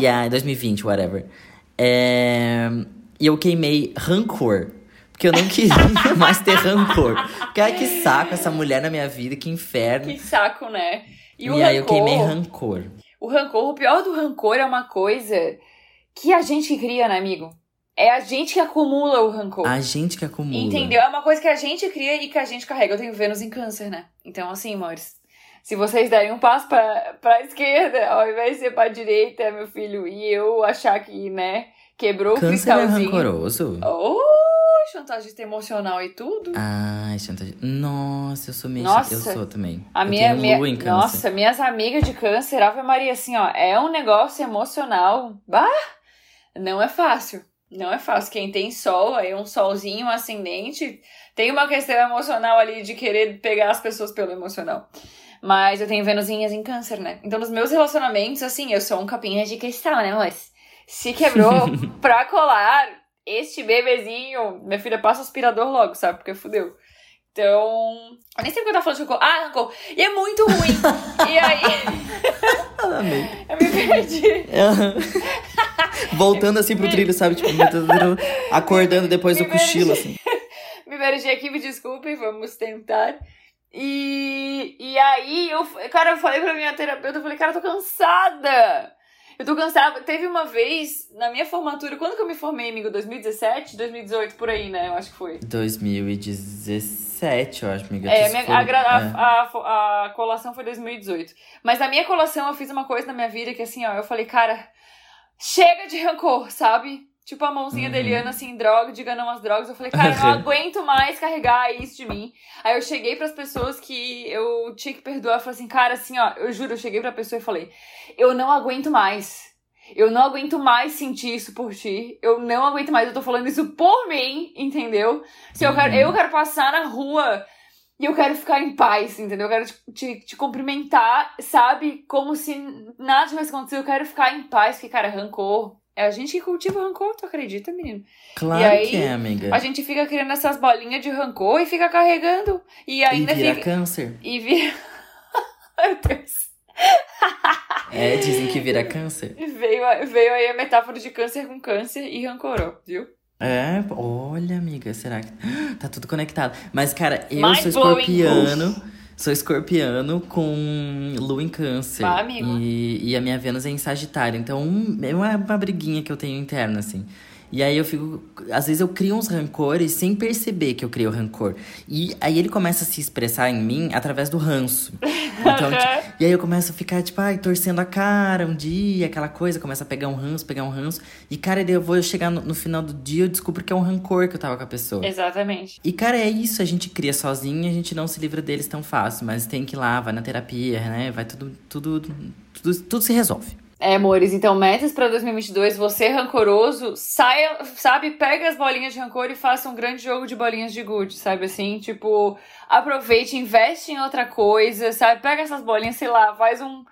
E aí, 2020, whatever. É, E eu queimei rancor. Porque eu não queria *laughs* mais ter rancor. Porque, ai, que saco essa mulher na minha vida, que inferno. Que saco, né? E, o aí eu rancor- queimei rancor. O rancor, o pior do rancor é uma coisa que a gente cria, né, amigo? É a gente que acumula o rancor. A gente que acumula. Entendeu? É uma coisa que a gente cria e que a gente carrega. Eu tenho Vênus em câncer, né? Então, assim, amores, se vocês derem um passo pra, pra esquerda, ao invés de ser pra direita, meu filho, e eu achar que, né, quebrou o Câncer é cristalzinho. rancoroso? Oh, chantagista emocional e tudo. Ai, chantagem. Nossa, eu sou meio. Nossa. Eu sou também. A eu minha, tenho minha em câncer. nossa, minhas amigas de câncer, Ave Maria, assim, ó, é um negócio emocional. Bah, não é fácil. Não é fácil. Quem tem sol, aí um solzinho um ascendente, tem uma questão emocional ali de querer pegar as pessoas pelo emocional. Mas eu tenho Venusinhas em câncer, né? Então, nos meus relacionamentos, assim, eu sou um capinha de cristal, né, mas se quebrou *laughs* pra colar este bebezinho, minha filha passa o aspirador logo, sabe? Porque fudeu. Então. Eu nem sei porque eu tava falando de rancor. Ah, rancor. E é muito ruim. e aí. *laughs* Amei. eu me perdi. *laughs* Voltando assim pro trilho, sabe? Tipo, acordando depois do cochilo, perdi. assim. me perdi aqui, me desculpem, vamos tentar. E, e aí, eu, cara, eu falei pra minha terapeuta, eu falei, cara, eu tô cansada. Eu tô cansada. Teve uma vez, na minha formatura, quando que eu me formei, amigo? 2017, 2018, por aí, né? Eu acho que foi. 2017, eu acho, amiga. É, minha- foi- a, a- é. a- a colação foi 2018. Mas na minha colação eu fiz uma coisa na minha vida que assim, ó, eu falei, cara, chega de rancor, sabe? Tipo a mãozinha Uhum. da Eliana, assim, droga, diga não às drogas. Eu falei, cara, eu não *laughs* aguento mais carregar isso de mim. Aí eu cheguei pras pessoas que eu tinha que perdoar. Eu falei assim, cara, assim, ó, eu juro, eu cheguei pra pessoa e falei, eu não aguento mais. Eu não aguento mais sentir isso por ti. Eu não aguento mais. Eu tô falando isso por mim, entendeu? Se eu quero, Uhum. eu quero passar na rua e eu quero ficar em paz, entendeu? Eu quero te, te, te cumprimentar, sabe? Como se nada tivesse acontecido. Eu quero ficar em paz, porque, cara, rancor. É a gente que cultiva rancor, tu acredita, menino? Claro E aí, que é, amiga. A gente fica criando essas bolinhas de rancor e fica carregando. E E ainda vira fica. câncer. E vira. *laughs* Meu Deus. É, dizem que vira câncer. *laughs* Veio, veio aí a metáfora de câncer com câncer e rancorou, viu? É, olha, amiga, será que. *gasps* Tá tudo conectado. Mas, cara, eu sou blowing. Sou escorpiano com lua em câncer. Ah, amigo. E, e a minha Vênus é em Sagitário. Então, é uma, uma briguinha que eu tenho interna, assim. E aí eu fico. Às vezes eu crio uns rancores sem perceber que eu crio rancor. E aí ele começa a se expressar em mim através do ranço. *laughs* Então, e aí eu começo a ficar, tipo, ai, torcendo a cara um dia, aquela coisa, começa a pegar um ranço, pegar um ranço. E, cara, eu vou chegar no, no final do dia, eu descubro que é um rancor que eu tava com a pessoa. Exatamente. E, cara, é isso, a gente cria sozinho a gente não se livra deles tão fácil. Mas tem que ir lá, vai na terapia, né? Vai tudo, tudo, tudo, tudo se resolve. É, amores, então metas pra 2022, você rancoroso, saia, sabe, pega as bolinhas de rancor e faça um grande jogo de bolinhas de good, sabe assim? Tipo, aproveite, investe em outra coisa, sabe? Pega essas bolinhas, sei lá, faz um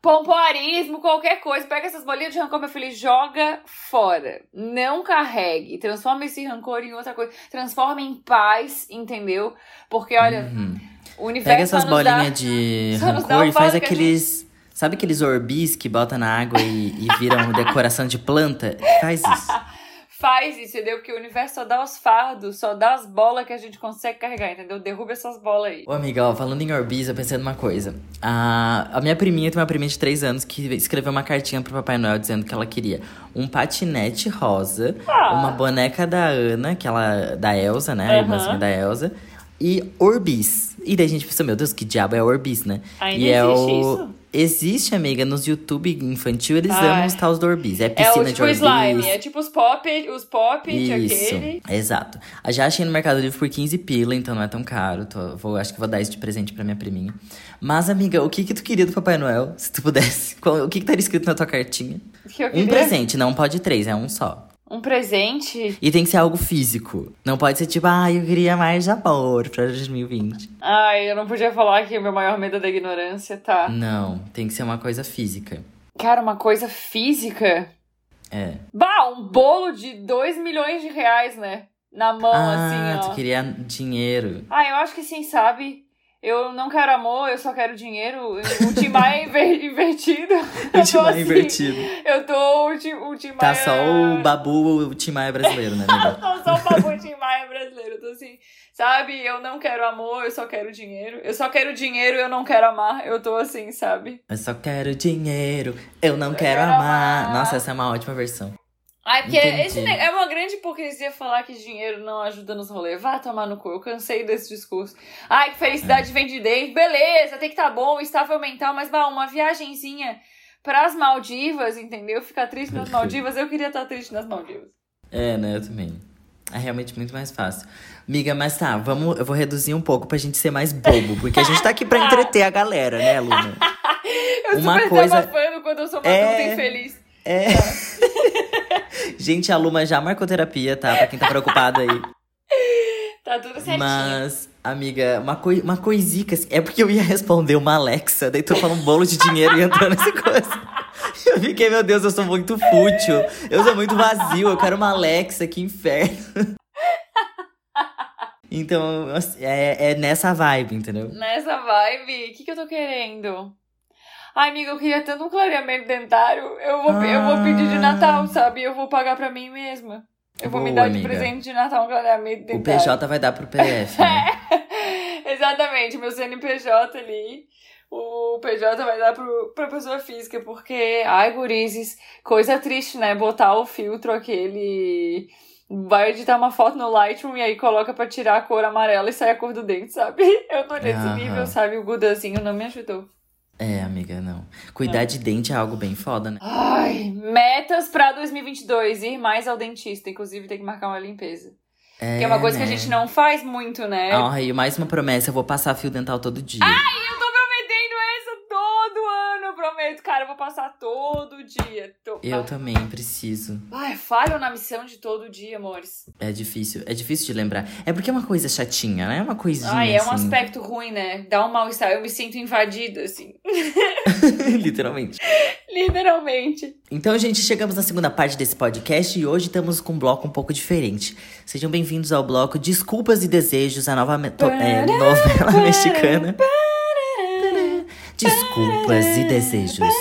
pompoarismo, qualquer coisa, pega essas bolinhas de rancor, meu filho, e joga fora. Não carregue, transforma esse rancor em outra coisa, transforma em paz, entendeu? Porque, olha, Uhum. o universo Pega essas nos dá- bolinhas de *laughs* só nos dá rancor e faz aqueles. Sabe aqueles orbis que bota na água e, e viram *laughs* decoração de planta? Faz isso. *laughs* Faz isso, entendeu? Porque o universo só dá os fardos, só dá as bolas que a gente consegue carregar, entendeu? Derruba essas bolas aí. Ô, amiga, ó, falando em Orbis, eu pensei numa coisa. A, a minha priminha tem uma priminha de 3 anos que escreveu uma cartinha pro Papai Noel dizendo que ela queria um patinete rosa, Ah. uma boneca da Ana, que ela, da Elsa, né? A Aham. irmãzinha da Elsa. E Orbis. E daí a gente pensou, meu Deus, que diabo é Orbis, né? Ainda e é existe o... isso? Existe, amiga, nos YouTube infantil, eles Ai. amam os tals do Orbis. É É piscina de tipo Orbis. slime, é tipo os pop, os pop, Isso, aquele. exato. Eu já achei no Mercado Livre por 15 pila, então não é tão caro. Tô- vou, acho que vou dar isso de presente pra minha priminha. Mas, amiga, o que que tu queria do Papai Noel, se tu pudesse? *laughs* Qual- o que que estaria escrito na tua cartinha? Que Um presente, não pode três, é um só. Um presente. E tem que ser algo físico. Não pode ser tipo, ah, eu queria mais amor pra 2020. Ai, eu não podia falar que o meu maior medo é da ignorância, tá? Não, tem que ser uma coisa física. Cara, uma coisa física. É. Bah, um bolo de 2 milhões de reais, né? Na mão, ah, assim, ó. tu queria dinheiro. Ah, eu acho que sim, sabe? Eu não quero amor, eu só quero dinheiro. O Tim Maia é inver- *laughs* invertido. O Eu tô Timaya assim, invertido. Eu tô o Tim, o Tim Tá Maia- só o Babu, o Timaya brasileiro, né, *laughs* amiga? Não, só o Babu Tim Maia brasileiro. Eu tô assim, sabe? Eu não quero amor, eu só quero dinheiro. Eu só quero dinheiro, eu não quero amar. Eu tô assim, sabe? Eu só quero dinheiro, eu não Eu quero quero amar. amar. Nossa, essa é uma ótima versão. Ai, porque esse é uma grande hipocrisia falar que dinheiro não ajuda nos rolês. Vá tomar no cu, eu cansei desse discurso. Ai, que É. felicidade vem de dentro. Beleza, tem que tá bom, estável mental, mas bah, uma viagenzinha pras Maldivas, entendeu? Ficar triste nas. Maldivas, eu queria estar triste nas Maldivas. É, né? Eu também. É realmente muito mais fácil. Miga, mas tá, vamos, eu vou reduzir um pouco pra gente ser mais bobo, porque a gente tá aqui pra entreter a galera, né, Luna? *laughs* Eu Uma super coisa- quando eu sou uma É. infeliz. É. *laughs* gente, a Luma já marcou terapia, tá? Pra quem tá preocupado aí. *laughs* Tá tudo certinho. Mas, amiga, uma, coi uma coisica. assim, É porque eu ia responder uma Alexa, daí tu falou um bolo de dinheiro e entrou nessa coisa. *laughs* Eu fiquei, meu Deus, eu sou muito fútil. Eu sou muito vazio, eu quero uma Alexa, que inferno. *laughs* Então, é, é nessa vibe, entendeu? Nessa vibe, o que, que eu tô querendo? Ai, amiga, eu queria tanto um clareamento dentário. Eu vou, eu vou pedir de Natal, sabe? Eu vou pagar pra mim mesma. Eu vou me Boa, dar de amiga. presente de Natal um clareamento dentário. O PJ vai dar pro PF, né? É, *laughs* exatamente, meu CNPJ ali. O PJ vai dar pro, pra pessoa física, porque, ai, gurizes, coisa triste, né? Botar o filtro aquele. Vai editar uma foto no Lightroom e aí coloca pra tirar a cor amarela e sai a cor do dente, sabe? *laughs* Eu tô nesse Aham. nível, sabe? O Gudazinho não me ajudou. É, amiga, não. Cuidar de dente é algo bem foda, né? Ai, metas pra 2022, ir mais ao dentista, inclusive tem que marcar uma limpeza. É, que é uma coisa que a né? gente não faz muito, né? Ah, e mais uma promessa, eu vou passar fio dental todo dia. Eu tô prometo, cara, eu vou passar todo dia. Tô- Eu também preciso. Ai, falho na missão de todo dia, amores. É difícil, é difícil de lembrar. É porque é uma coisa chatinha, né? É uma coisinha Ai, é um assim. aspecto ruim, né? Dá um mal-estar, eu me sinto invadida, assim. *laughs* Literalmente. Literalmente. Então, gente, chegamos na segunda parte desse podcast e hoje estamos com um bloco um pouco diferente. Sejam bem-vindos ao bloco Desculpas e Desejos, a nova é, novela mexicana. Desculpas e Desejos.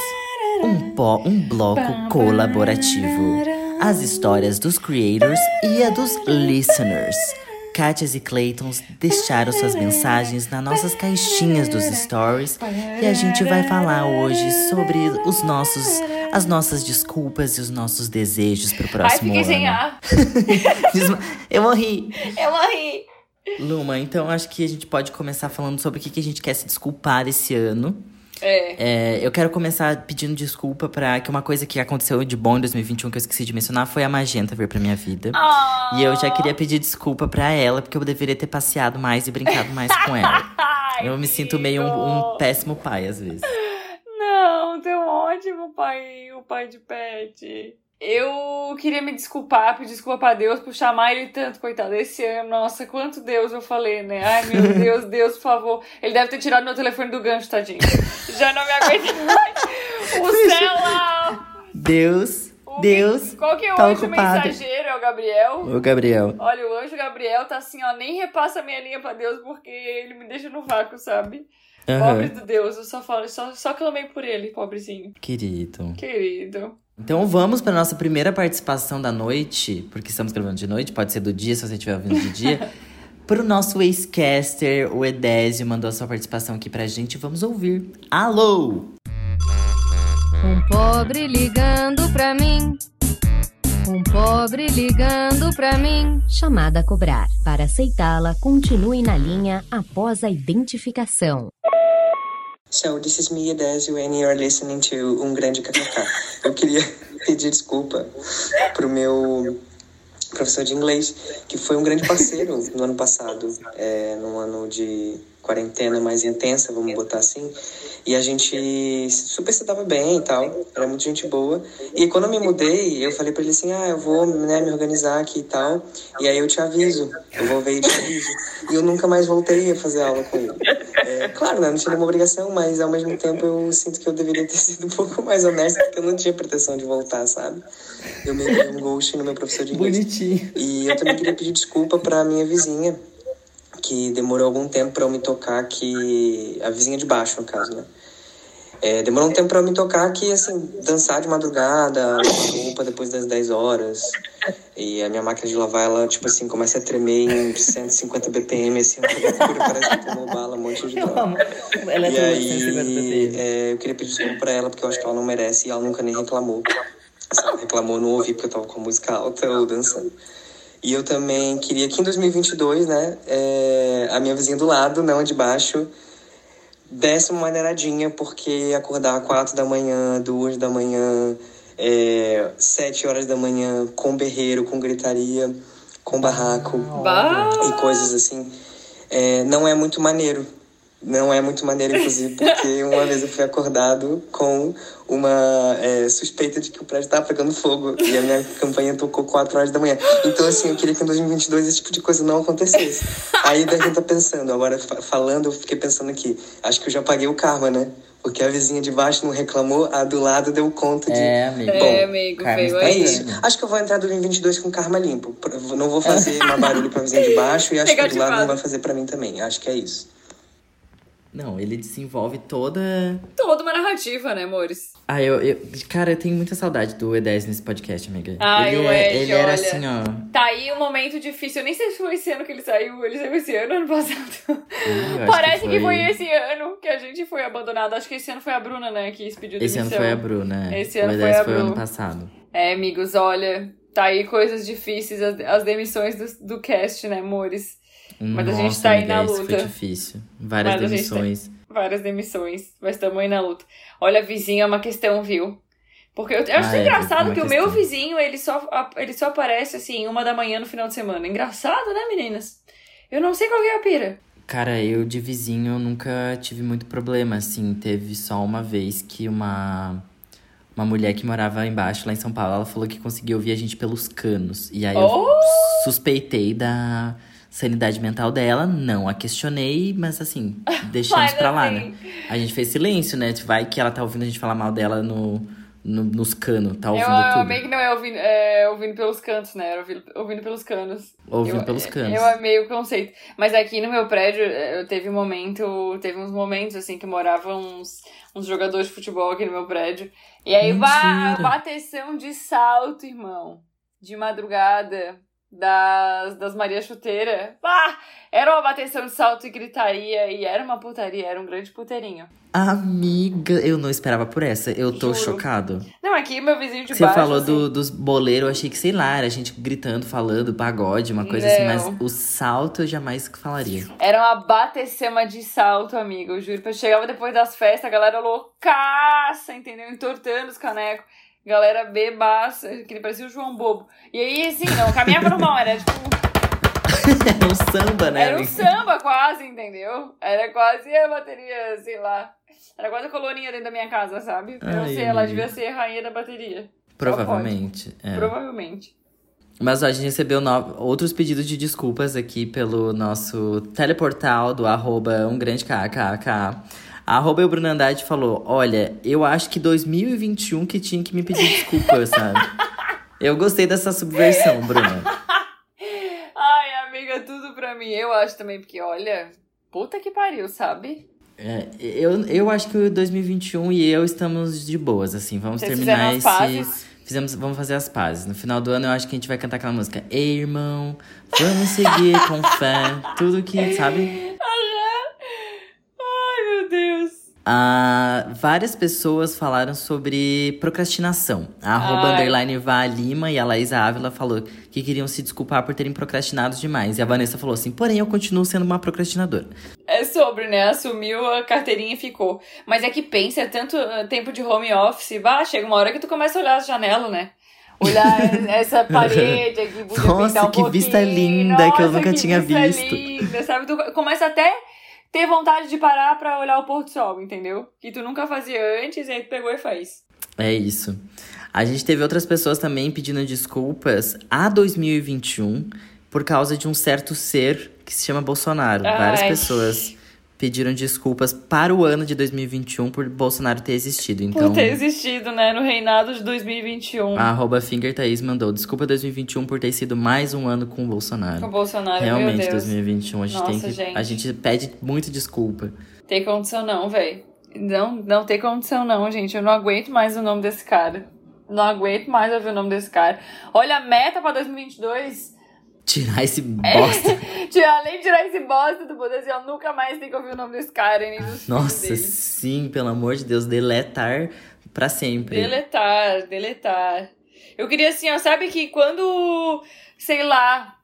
Um, po um bloco colaborativo. As histórias dos creators e a dos listeners. Kátias e Claytons deixaram suas mensagens nas nossas caixinhas dos stories e a gente vai falar hoje sobre os nossos, as nossas desculpas e os nossos desejos pro Ai, próximo fiquei ano. sem ar. *laughs* Eu morri. Eu morri. Luma, então acho que a gente pode começar falando sobre o que, que a gente quer se desculpar esse ano. É. É, eu quero começar pedindo desculpa pra que uma coisa que aconteceu de bom em 2021 que eu esqueci de mencionar foi a Magenta vir pra minha vida. Ah. E eu já queria pedir desculpa pra ela, porque eu deveria ter passeado mais e brincado mais com *laughs* ela. Ai, Eu me sinto meio um, um péssimo pai, às vezes. Não, tem um ótimo pai, o pai de pet. Eu queria me desculpar, pedir desculpa pra Deus por chamar ele tanto, coitado. Esse ano, nossa, quanto Deus eu falei, né? Ai, meu *laughs* Deus, Deus, por favor. Ele deve ter tirado meu telefone do gancho, tadinho. Já não me aguento mais. *laughs* O céu lá. Deus, o- Deus. Qual que é o tá anjo ocupado. mensageiro? É o Gabriel? Ô, Gabriel. Olha, o anjo Gabriel tá assim, ó, nem repassa a minha linha pra Deus porque ele me deixa no vácuo, sabe? Pobre Aham. do Deus, eu só falo, só, só clamei por ele, pobrezinho. Querido. Querido. Então vamos para nossa primeira participação da noite, porque estamos gravando de noite, pode ser do dia se você estiver ouvindo de dia. *laughs* Pro nosso ex-caster, o Edésio, mandou a sua participação aqui pra gente. Vamos ouvir. Alô! Um pobre ligando pra mim. Um pobre ligando pra mim. Chamada a cobrar. Para aceitá-la, continue na linha após a identificação. So, this is me, Adésio, and you're listening to Um Grande KKK. Eu queria *laughs* pedir desculpa pro meu professor de inglês, que foi um grande parceiro no ano passado, é, num ano de quarentena mais intensa, vamos botar assim. E a gente super se dava bem e tal, era muito gente boa. E quando eu me mudei, eu falei pra ele assim: ah, eu vou né, me organizar aqui e tal, e aí eu te aviso, eu vou ver e te aviso. E eu nunca mais voltei a fazer aula com ele. É, claro, né, não tinha nenhuma obrigação, mas ao mesmo tempo eu sinto que eu deveria ter *laughs* sido um pouco mais honesto, porque eu não tinha pretensão de voltar, sabe? Eu que dei um ghost no meu professor de inglês. Bonitinho. E eu também queria pedir desculpa pra minha vizinha, que demorou algum tempo pra eu me tocar que. A vizinha de baixo, no caso, né? É, demorou um tempo pra eu me tocar que, assim, dançar de madrugada, roupa depois das 10 horas. E a minha máquina de lavar, ela, tipo assim, começa a tremer em 150 BPM, assim, parece que tomou bala, um monte de *laughs* droga. Ela E é aí, é, eu queria pedir desculpa pra ela, porque eu acho que ela não merece e ela nunca nem reclamou. Se ela reclamou, eu não ouvi, porque eu tava com a música alta ou dançando. E eu também queria que em 2022, né, é, a minha vizinha do lado, não a de baixo, desse uma maneiradinha, porque acordar 4 da manhã, 2 da manhã, é, 7 horas da manhã, com berreiro, com gritaria, com barraco Bah! e coisas assim, é, não é muito maneiro. Não é muito maneiro, inclusive, porque *laughs* uma vez eu fui acordado com uma é, suspeita de que o prédio estava pegando fogo e a minha campanha tocou 4 horas da manhã. Então, assim, eu queria que em 2022 esse tipo de coisa não acontecesse. Aí daí a gente tá pensando, agora falando, eu fiquei pensando aqui, acho que eu já paguei o karma, né? Porque a vizinha de baixo não reclamou, a do lado deu conta de. É, amigo. Bom, É, amigo, veio É aí. isso. Acho que eu vou entrar 2022 com karma limpo. Não vou fazer *laughs* mais barulho pra vizinha de baixo e acho que a do lado não vai fazer pra mim também. Acho que é isso. Não, ele desenvolve toda. Toda uma narrativa, né, amores? Ah, eu, eu. Cara, eu tenho muita saudade do E10 nesse podcast, amiga. Ai, ele o é- Ed, ele era olha. assim, ó. Tá aí um momento difícil. Eu nem sei se foi esse ano que ele saiu. Ele saiu esse ano, ano passado. Eu Parece que foi... esse ano que a gente foi abandonado. Acho que esse ano foi a Bruna, né, que pediu Esse ano demissão. foi a Bruna. Esse ano o foi E10 a foi o ano passado. É, amigos, olha. Tá aí coisas difíceis, as, as demissões do, do cast, né, amores? Mas a Nossa, gente tá aí amiga, na luta. Foi difícil. Várias Mas a tá- demissões. Várias demissões, mas estamos aí na luta. Olha, vizinho é uma questão, viu? Porque eu, eu acho Ah, é, engraçado é que o meu vizinho, ele só, a- ele só aparece assim, uma da manhã no final de semana. Engraçado, né, meninas? Eu não sei qual é a pira. Cara, eu de vizinho eu nunca tive muito problema, assim. Teve só uma vez que uma, uma mulher que morava embaixo, lá em São Paulo, ela falou que conseguia ouvir a gente pelos canos. E aí eu Oh! suspeitei da sanidade mental dela, não a questionei, mas assim, *laughs* deixamos pra lá, assim- né? A gente fez silêncio, né? Vai que ela tá ouvindo a gente falar mal dela no, no- nos canos, tá Eu, ouvindo eu tudo. amei que não é ouvindo, é ouvindo pelos cantos, né? Era ouvindo, ouvindo pelos canos. Ouvindo eu, pelos canos. Eu amei o conceito. Mas aqui no meu prédio, eu teve um momento, teve uns momentos assim que moravam uns, uns jogadores de futebol aqui no meu prédio. E aí, ba bateção de salto, irmão. De madrugada. Das, das Maria Chuteira. Bah, era uma bateção de salto e gritaria. E era uma putaria, era um grande puteirinho. Amiga, eu não esperava por essa. Eu tô Juro. chocado. Não, aqui meu vizinho de Você baixo. falou assim, do, dos boleiros, eu achei que, sei lá, era gente gritando, falando, pagode, uma coisa assim, mas Não. o salto eu jamais falaria. Era uma batecema de salto, amigo. Eu juro. Eu chegava depois das festas, a galera loucaça, entendeu? Entortando os canecos. Galera bebaça, que ele parecia o João Bobo. E aí, assim, não, caminhava normal, era tipo. *laughs* Era um samba, né? Era um samba quase, entendeu? Era quase a bateria, sei lá. Era quase a colorinha dentro da minha casa, sabe? Eu não sei, ela devia ser a rainha da bateria. Provavelmente. é. Provavelmente. Mas ó, a gente recebeu no- outros pedidos de desculpas aqui pelo nosso teleportal do arroba um grande kkk. A arroba Bruno Andrade falou, olha, eu acho que 2021 que tinha que me pedir desculpas, sabe? Eu gostei dessa subversão, Bruna. *laughs* Ai, amiga, tudo pra mim. Eu acho também, porque olha, puta que pariu, sabe? É, eu, eu acho que o 2021 e eu estamos de boas, assim. Vamos Vocês terminar esse. Fizemos, vamos fazer as pazes. No final do ano eu acho que a gente vai cantar aquela música. Ei, irmão, vamos seguir com fé. Tudo que, sabe? Ai, meu Deus. Ah, várias pessoas falaram sobre procrastinação. A arroba underline Vá Lima e a Laísa Ávila falou que queriam se desculpar por terem procrastinado demais. E a Vanessa falou assim: porém, eu continuo sendo uma procrastinadora. É sobre, né? Assumiu a carteirinha e ficou. Mas é que pensa, é tanto uh, tempo de home office. Bah, chega uma hora que tu começa a olhar as janelas, né? Olhar *laughs* essa parede aqui, Nossa, um que vista pouquinho. linda que eu Nossa, nunca que tinha vista visto. linda, sabe? Tu começa até ter vontade de parar pra olhar o pôr do sol, entendeu? Que tu nunca fazia antes, e aí tu pegou e faz. É isso. A gente teve outras pessoas também pedindo desculpas a 2021 por causa de um certo ser que se chama Bolsonaro. Várias Ai. pessoas pediram desculpas para o ano de 2021 por Bolsonaro ter existido. Então, Por ter existido, né? No reinado de 2021. a arroba Finger Thaís mandou desculpa 2021 por ter sido mais um ano com o Bolsonaro. Com o Bolsonaro, Realmente, meu Deus. 2021, a gente tem Nossa, que. gente. A gente pede muito desculpa. Tem condição não, velho. Não, não tem condição não, gente. Eu não aguento mais o nome desse cara. Não aguento mais ouvir o nome desse cara. Olha, a meta pra 2022... Tirar esse *laughs* É. bosta. Além de tirar esse bosta do potencial, nunca mais tem que ouvir o nome desse cara nem dos Nossa, dele. sim, pelo amor de Deus, deletar pra sempre. Deletar, deletar. Eu queria assim, ó, sabe que quando, sei lá,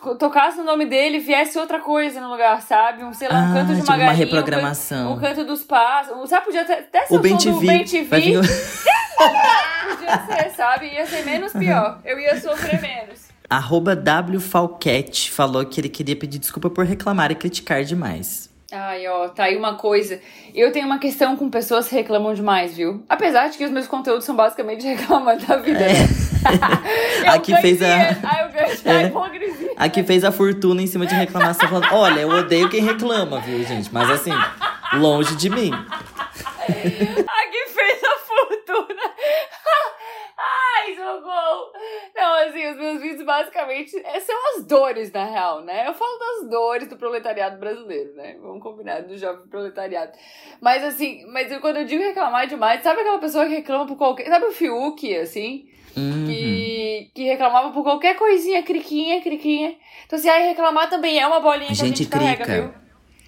to- tocasse o nome dele, viesse outra coisa no lugar, sabe? Um, sei lá, um Ah, canto de tipo uma uma galinha, reprogramação. Um, canto, um canto dos pássaros. Sabe, podia até, até ser O o Bem som do. Bem TV. Vir... *laughs* Podia ser, sabe? Ia ser menos pior. Eu ia sofrer menos. Arroba W Falquete falou que ele queria pedir desculpa por reclamar e criticar demais. Ai, ó, tá aí uma coisa. Eu tenho uma questão com pessoas que reclamam demais, viu? Apesar de que os meus conteúdos são basicamente *laughs* reclamando da vida. né? *laughs* Eu A que fez a- Ai, eu ganhei É. Hipocrisia. Aqui fez a fortuna em cima de reclamação, falando: olha, eu odeio quem reclama, viu, gente? Mas assim, longe de mim. A que fez a fortuna. *laughs* Ai, socorro. Não, assim, os meus vídeos basicamente é, são as dores, na real, né? Eu falo das dores do proletariado brasileiro, né? Vamos combinar, do jovem proletariado. Mas assim, mas eu, quando eu digo reclamar demais, sabe aquela pessoa que reclama por qualquer. Sabe o Fiuk, assim? Uhum. Que, que reclamava por qualquer coisinha, criquinha, criquinha. Então, assim, aí reclamar também é uma bolinha que Gente a gente carrega, crica. viu?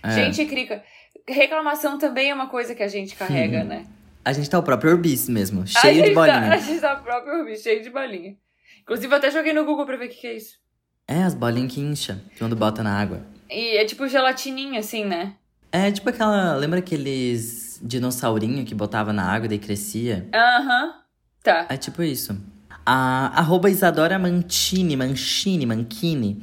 É. Gente crica. Reclamação também é uma coisa que a gente carrega, Uhum. né? A gente tá o próprio Orbis mesmo, a cheio de Tá, a bolinha. gente tá próprio Urbi, cheio de bolinha. Inclusive, eu até joguei no Google pra ver o que, que é isso. É, as bolinhas que incha quando bota na água. E é tipo gelatininha, assim, né? É tipo aquela. Lembra aqueles dinossaurinho que botava na água e daí crescia? Aham. Tá. É tipo isso. A arroba Isadora Mantini, Manchini, Manchini,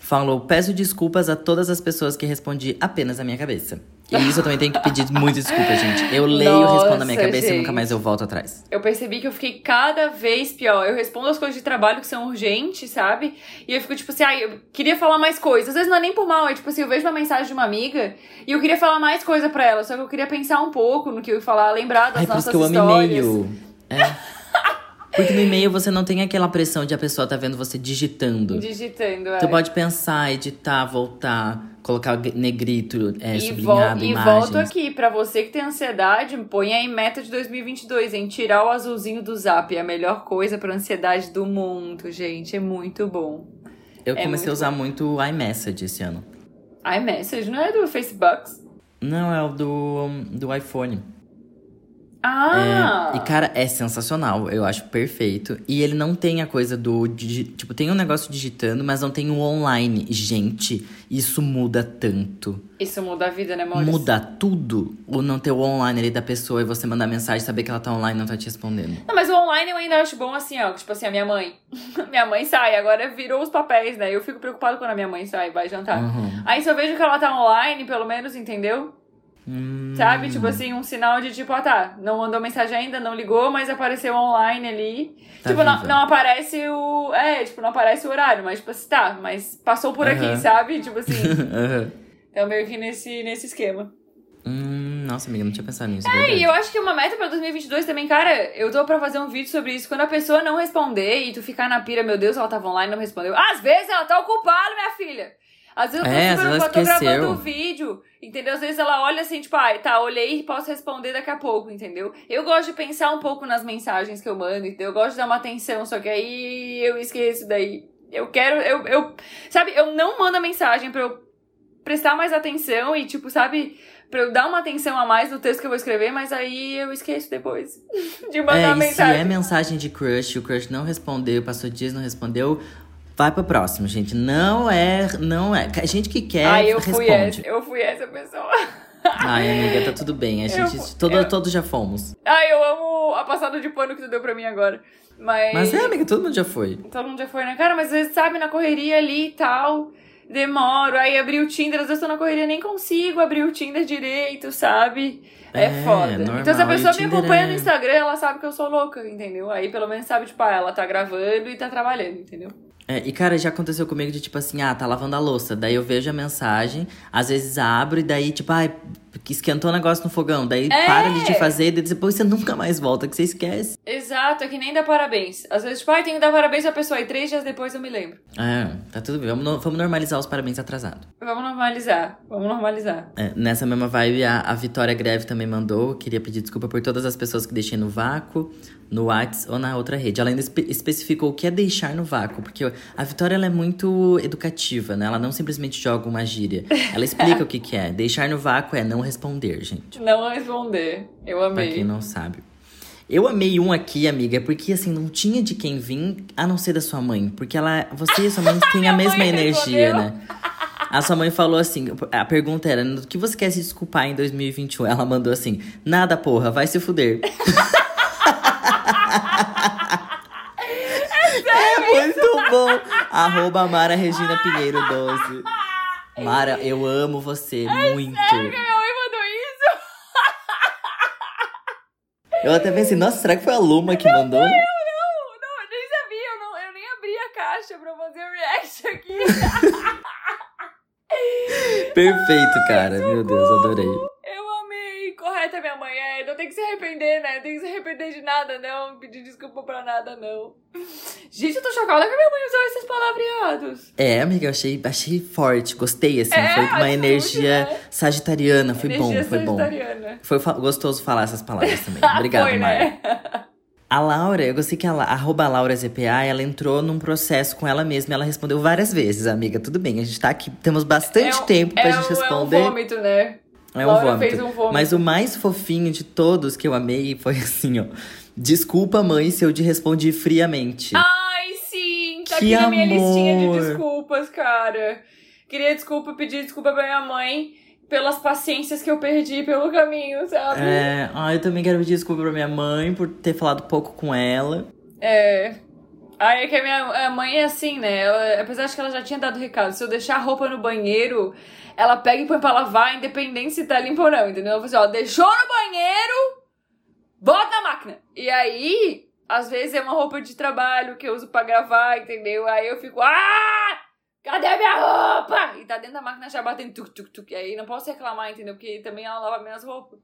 falou: Peço desculpas a todas as pessoas que respondi apenas a minha cabeça. E isso eu também tenho que pedir muita desculpa, gente. Eu leio, Nossa, respondo a minha cabeça e gente. nunca mais eu volto atrás. Eu percebi que eu fiquei cada vez pior. Eu respondo as coisas de trabalho que são urgentes, sabe? E eu fico tipo assim, ai, eu queria falar mais coisas. Às vezes não é nem por mal, é tipo assim, eu vejo uma mensagem de uma amiga e eu queria falar mais coisa pra ela, só que eu queria pensar um pouco no que eu ia falar, lembrar das Ai, por isso nossas que eu amo histórias. e-mail. É. Porque no e-mail você não tem aquela pressão de a pessoa tá vendo você digitando. Digitando, é. Tu pode pensar, editar, voltar, colocar negrito, é, E, sublinhado, e imagens. volto aqui, pra você que tem ansiedade, põe aí meta de 2022, em tirar o azulzinho do zap. É a melhor coisa pra ansiedade do mundo, gente. É muito bom. Eu é comecei a usar muito o iMessage esse ano. iMessage não é do Facebook? Não, é o do, do iPhone. Ah! É, e, cara, é sensacional. Eu acho perfeito. E ele não tem a coisa do. Tipo, tem um negócio digitando, mas não tem o online. Gente, isso muda tanto. Isso muda a vida, né, Maurício? Muda tudo. O não ter o online ali da pessoa e você mandar mensagem, saber que ela tá online e não tá te respondendo. Não, mas o online eu ainda acho bom assim, ó. Tipo assim, a minha mãe. *laughs* minha mãe sai, agora virou os papéis, né? Eu fico preocupado quando a minha mãe sai, vai jantar. Uhum. Aí se eu vejo que ela tá online, pelo menos, entendeu? Hum. Sabe? Tipo assim, um sinal de tipo, ah tá, não mandou mensagem ainda, não ligou, mas apareceu online ali. Tá tipo, não, não aparece o. É, tipo, não aparece o horário, mas tipo assim, tá, mas passou por aqui, sabe? Tipo assim. *laughs* Então meio que nesse, nesse esquema. Hum, nossa, amiga, não tinha pensado nisso. É, e eu acho que uma meta pra 2022 também, cara, eu tô pra fazer um vídeo sobre isso. Quando a pessoa não responder e tu ficar na pira, meu Deus, ela tava online e não respondeu. Às vezes ela tá ocupada, minha filha. Às vezes eu tô É, super ocupada, tô gravando o vídeo, entendeu? Às vezes ela olha assim, tipo, ai, tá, olhei e posso responder daqui a pouco, entendeu? Eu gosto de pensar um pouco nas mensagens que eu mando, entendeu? Eu gosto de dar uma atenção, só que aí eu esqueço daí. Eu quero, eu, eu sabe, eu não mando a mensagem pra eu prestar mais atenção e, tipo, sabe, pra eu dar uma atenção a mais no texto que eu vou escrever, mas aí eu esqueço depois *laughs* de mandar É, a e se mensagem. é mensagem de crush, o crush não respondeu, passou dias não respondeu, vai pro próximo, gente. Não é, não é. Gente que quer, Ai, eu fui essa, responde. eu fui essa pessoa. Ai, amiga, tá tudo bem. A Eu- gente, todo, eu- todos já fomos. Ai, eu amo a passada de pano que tu deu pra mim agora. Mas. Mas é, amiga, todo mundo já foi. Todo mundo já foi, né? Cara, mas às vezes, sabe, na correria ali e tal, demoro. Aí abri o Tinder, às vezes tô na correria nem consigo abrir o Tinder direito, sabe? É, É, foda. normal. Então se a pessoa me acompanha é- no Instagram, ela sabe que eu sou louca, entendeu? Aí pelo menos sabe, tipo, ah, ela tá gravando e tá trabalhando, entendeu? É, e, cara, já aconteceu comigo de tipo assim, ah, tá lavando a louça. Daí eu vejo a mensagem, às vezes abro e daí, tipo, ai, esquentou o negócio no fogão. Daí É! para de fazer e daí depois você *laughs* nunca mais volta, que você esquece. Exato, é que nem dar parabéns. Às vezes, tipo, ai, tenho que dar parabéns pra pessoa e três dias depois eu me lembro. É, tá tudo bem. Vamos, vamos normalizar os parabéns atrasados. Vamos normalizar, vamos normalizar. É, nessa mesma vibe, a, a Vitória Greve também mandou. Queria pedir desculpa por todas as pessoas que deixei no vácuo, no Whats ou na outra rede. Ela ainda espe- especificou o que é deixar no vácuo, porque a Vitória ela é muito educativa, né? Ela não simplesmente joga uma gíria. Ela explica *laughs* o que, que é. Deixar no vácuo é não responder, gente. Não responder. Eu Pra amei. quem não sabe. Eu amei um aqui, amiga, porque assim, não tinha de quem vir a não ser da sua mãe. Porque ela, você e a sua mãe *laughs* têm a mesma energia, né? A sua mãe falou assim: a pergunta era: do que você quer se desculpar em 2021? Ela mandou assim: nada, porra, vai se fuder. *laughs* é muito bom! Arroba Mara Regina Pinheiro 12. Mara, eu amo você muito. Sério que minha mãe mandou isso? Eu até pensei, nossa, será que foi a Luma que mandou? Não, não, eu nem sabia, eu, não, eu nem abri a caixa pra fazer o react aqui. *laughs* Perfeito, cara. Meu Deus, adorei. Correta, minha mãe. É, não tem que se arrepender, né? Não tem que se arrepender de nada, não. Pedir desculpa pra nada, não. Gente, eu tô chocada que a minha mãe usou esses palavreados. É, amiga, eu achei, achei forte, gostei, assim. É, foi uma atitude, energia né? sagitariana, foi Energia bom, foi bom. Foi gostoso falar essas palavras também. *laughs* Obrigado, Foi, Mara. né? A Laura, eu gostei que a arroba Laura ZPA, ela entrou num processo com ela mesma. Ela respondeu várias vezes, amiga. Tudo bem, a gente tá aqui, temos bastante É um- tempo pra é gente um- responder. É um vômito, né? É um Laura vômito. fez um vômito. Mas o mais fofinho de todos que eu amei foi assim, ó. Desculpa, mãe, se eu te respondi friamente. Ai, sim! Tá Que aqui na minha listinha de amor. desculpas, cara. Queria desculpa, pedir desculpa pra minha mãe pelas paciências que eu perdi pelo caminho, sabe? É, ah, eu também quero pedir desculpa pra minha mãe por ter falado pouco com ela. É. Aí é que a minha mãe é assim, né? Ela, apesar de que ela já tinha dado recado, se eu deixar a roupa no banheiro, ela pega e põe pra lavar, independente se tá limpa ou não, entendeu? Ela assim, ó, deixou no banheiro, bota na máquina. E aí, às vezes é uma roupa de trabalho que eu uso pra gravar, entendeu? Aí eu fico, ah! Cadê minha roupa? E tá dentro da máquina já batendo tuk, tuk, tuk. E aí não posso reclamar, entendeu? Porque também ela lava minhas roupas.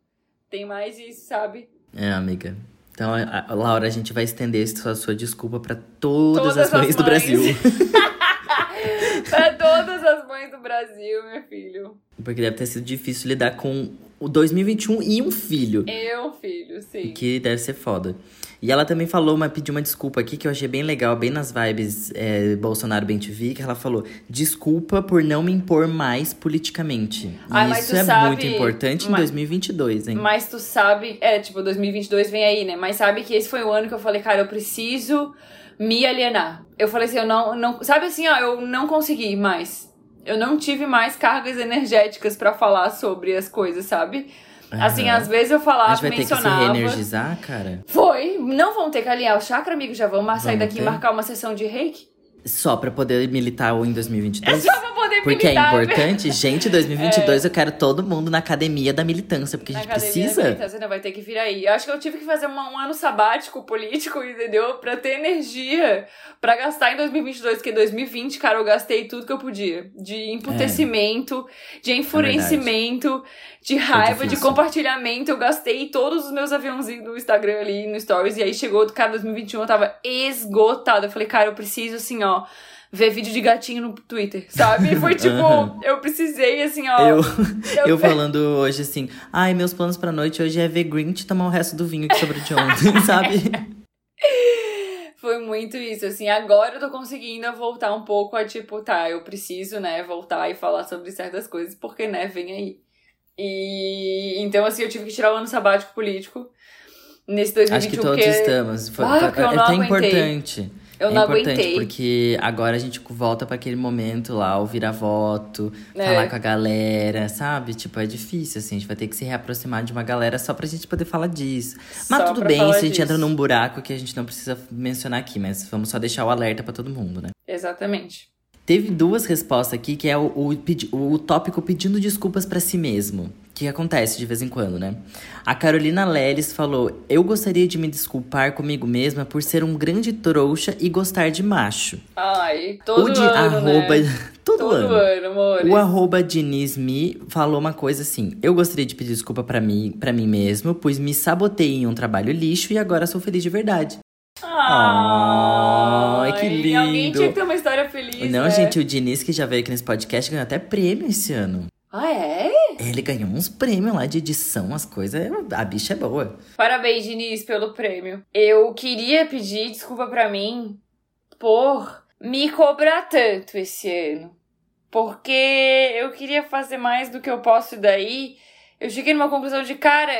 Tem mais isso, sabe? É, amiga. Então, a, a- Laura, a gente vai estender sua, sua desculpa pra todas, Todas as mães as do mães. Brasil. *laughs* *laughs* pra todas as mães do Brasil, meu filho. Porque deve ter sido difícil lidar com o 2021 e um filho. Eu, filho, sim. Que deve ser foda. E ela também falou, uma, pediu uma desculpa aqui que eu achei bem legal, bem nas vibes é, Bolsonaro Bem TV, que ela falou: desculpa por não me impor mais politicamente. Ai, isso é sabe- muito importante em mas- 2022, hein? Mas tu sabe, é, tipo, 2022 vem aí, né? Mas sabe que esse foi o ano que eu falei, cara, eu preciso me alienar. Eu falei assim, eu não, não sabe assim, ó, eu não consegui mais. Eu não tive mais cargas energéticas pra falar sobre as coisas, sabe? Assim, Aham. às vezes eu A falava, gente vai ter que se reenergizar, cara? Foi. Não vão ter que alinhar o chakra, amigo. Já vamos sair Vamos daqui e ter? marcar uma sessão de reiki? Só pra poder militar em É 2022? só pra poder Porque é militar, né? importante, gente, 2022 eu quero todo mundo na academia da militância, porque a Na gente academia precisa. da militância, não vai ter que vir aí. Eu acho que eu tive que fazer uma- um ano sabático político, entendeu? Pra ter energia pra gastar em 2022, porque 2020, cara, eu gastei tudo que eu podia. De emputecimento, de enfurecimento, de raiva, de compartilhamento. Eu gastei todos os meus aviãozinhos no Instagram ali, no Stories. E aí chegou, cara, 2021, eu tava esgotada. Eu falei, cara, eu preciso, assim, ó... Ver vídeo de gatinho no Twitter, sabe? Foi *laughs* tipo, Aham. eu precisei, assim, ó. Eu, *laughs* eu eu falando hoje assim, ai, meus planos pra noite hoje é ver Grinch e tomar o resto do vinho que sobrou de ontem, *laughs* sabe? Foi muito isso, assim, agora eu tô conseguindo voltar um pouco a tipo, tá, eu preciso, né, voltar e falar sobre certas coisas, porque, né, vem aí. E então, assim, eu tive que tirar o ano sabático político nesse 2021, Acho que todos porque estamos. Foi, Ah, eu é tão aguentei. importante. Eu é não importante aguentei. porque agora a gente volta pra aquele momento lá, o virar-voto, É. falar com a galera, sabe? Tipo, é difícil, assim. A gente vai ter que se reaproximar de uma galera só pra gente poder falar disso. Mas Só tudo bem se a gente disso. entra num buraco que a gente não precisa mencionar aqui, mas vamos só deixar o alerta pra todo mundo, né? Exatamente. Teve duas respostas aqui, que é o, o, o tópico pedindo desculpas pra si mesmo. Que acontece de vez em quando, né? A Carolina Leles falou: Eu gostaria de me desculpar comigo mesma por ser um grande trouxa e gostar de macho. Ai, todo o de ano, arroba. né? *laughs* Todo, Todo ano. ano, amores. O arroba Dinisme falou uma coisa assim: Eu gostaria de pedir desculpa pra mim, pra mim mesmo, pois me sabotei em um trabalho lixo e agora sou feliz de verdade. Ai, que Ai, Alguém lindo. tinha que ter uma história feliz, Não, né? gente, o Diniz, que já veio aqui nesse podcast, ganhou até prêmio esse ano. Ah, é? Ele ganhou uns prêmios lá de edição, as coisas. A bicha é boa. Parabéns, Diniz, pelo prêmio. Eu queria pedir desculpa pra mim por me cobrar tanto esse ano. Porque eu queria fazer mais do que eu posso e daí eu cheguei numa conclusão de, cara,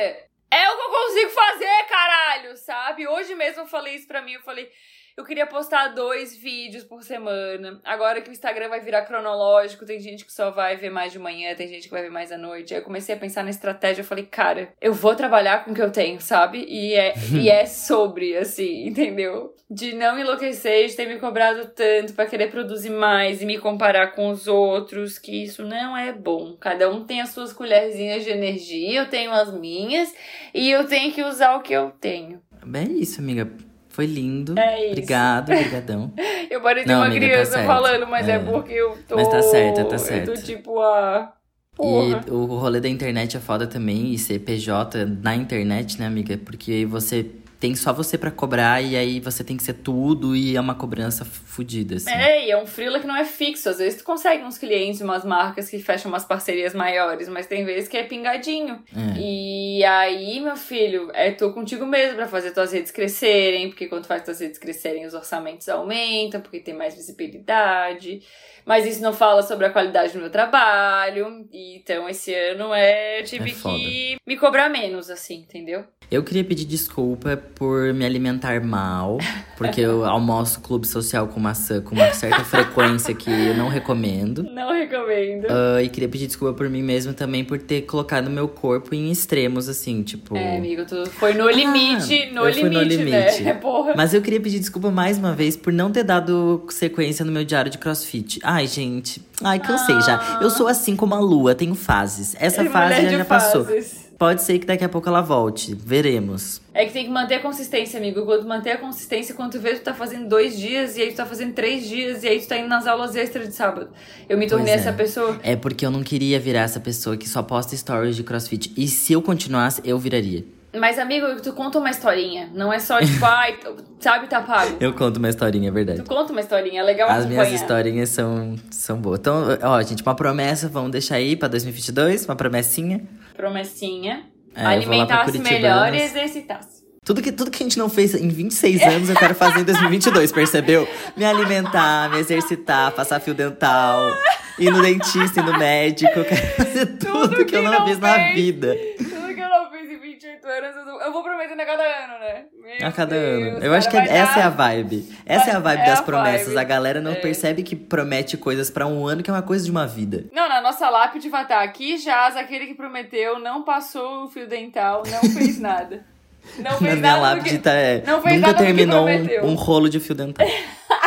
é o que eu consigo fazer, caralho, sabe? Hoje mesmo eu falei isso pra mim, eu falei, Eu queria postar dois vídeos por semana. Agora que o Instagram vai virar cronológico, tem gente que só vai ver mais de manhã, tem gente que vai ver mais à noite. Aí eu comecei a pensar na estratégia. Eu falei, cara, eu vou trabalhar com o que eu tenho, sabe? E é, e é *laughs* sobre, assim, entendeu? De não enlouquecer, de ter me cobrado tanto pra querer produzir mais e me comparar com os outros, que isso não é bom. Cada um tem as suas colherzinhas de energia, eu tenho as minhas, e eu tenho que usar o que eu tenho. É isso, amiga. Foi lindo. É isso. Obrigado, obrigadão. *laughs* Eu parecia Não, uma amiga, tá criança certo. falando, mas é. É. porque eu tô. Mas tá certo, tá Eu certo. tô tipo a. Porra. E o rolê da internet é foda também, e ser PJ na internet, né, amiga? Porque aí você tem só você pra cobrar e aí você tem que ser tudo e é uma cobrança fodida, assim. É, e é um freela que não é fixo. Às vezes tu consegue uns clientes, umas marcas que fecham umas parcerias maiores, mas tem vezes que é pingadinho. É. E aí, meu filho, é tu contigo mesmo pra fazer tuas redes crescerem, porque quando faz tuas redes crescerem, os orçamentos aumentam, porque tem mais visibilidade. Mas isso não fala sobre a qualidade do meu trabalho. Então, esse ano é, eu tive É que me cobrar menos, assim, entendeu? Eu queria pedir desculpa por me alimentar mal, porque eu *laughs* almoço clube social com maçã com uma certa frequência que eu não recomendo. Não recomendo. Ah, e queria pedir desculpa por mim mesmo também por ter colocado meu corpo em extremos, assim, tipo. É, amigo, tu foi no limite, no, eu fui limite, no limite. né? *laughs* Porra. Mas eu queria pedir desculpa mais uma vez por não ter dado sequência no meu diário de crossfit. Ai, gente. Ai, cansei já. Eu sou assim como a lua, tenho fases. Essa É fase já, já passou. fases. Pode ser que daqui a pouco ela volte. Veremos. É que tem que manter a consistência, amigo. Quando manter a consistência, quando tu vê, tu tá fazendo dois dias, e aí tu tá fazendo três dias, e aí tu tá indo nas aulas extras de sábado. Eu me tornei é. essa pessoa. É porque eu não queria virar essa pessoa que só posta stories de crossfit. E se eu continuasse, eu viraria. Mas, amigo, tu conta uma historinha. Não é só tipo, ai, sabe, tá pago. Eu conto uma historinha, é verdade. Tu conta uma historinha, é legal As minhas acompanhar. historinhas são, são boas. Então, ó, gente, uma promessa, vamos deixar aí pra 2022, uma promessinha. Promessinha. É, Alimentar-se melhor e exercitar-se. Tudo que, tudo que a gente não fez em 26 anos, eu quero fazer em 2022, percebeu? Me alimentar, me exercitar, passar fio dental, ir no dentista, ir no médico. Eu quero fazer tudo, que, que eu não, não fiz na fez. vida. Tudo que eu não fiz em 28 anos, eu- eu vou prometendo a cada ano, né? Meu A cada Deus, ano. Eu acho que vai essa é a vibe. Essa é a vibe É das a promessas. vibe. A galera não É. percebe que promete coisas pra um ano que é uma coisa de uma vida. Não, na nossa lápide vai estar aqui, Jazz, aquele que prometeu, não passou o fio dental, não fez nada. *laughs* Não Na fez minha nada do lápide que... tá, é, não fez nunca nada terminou um, um rolo de fio dental. *laughs*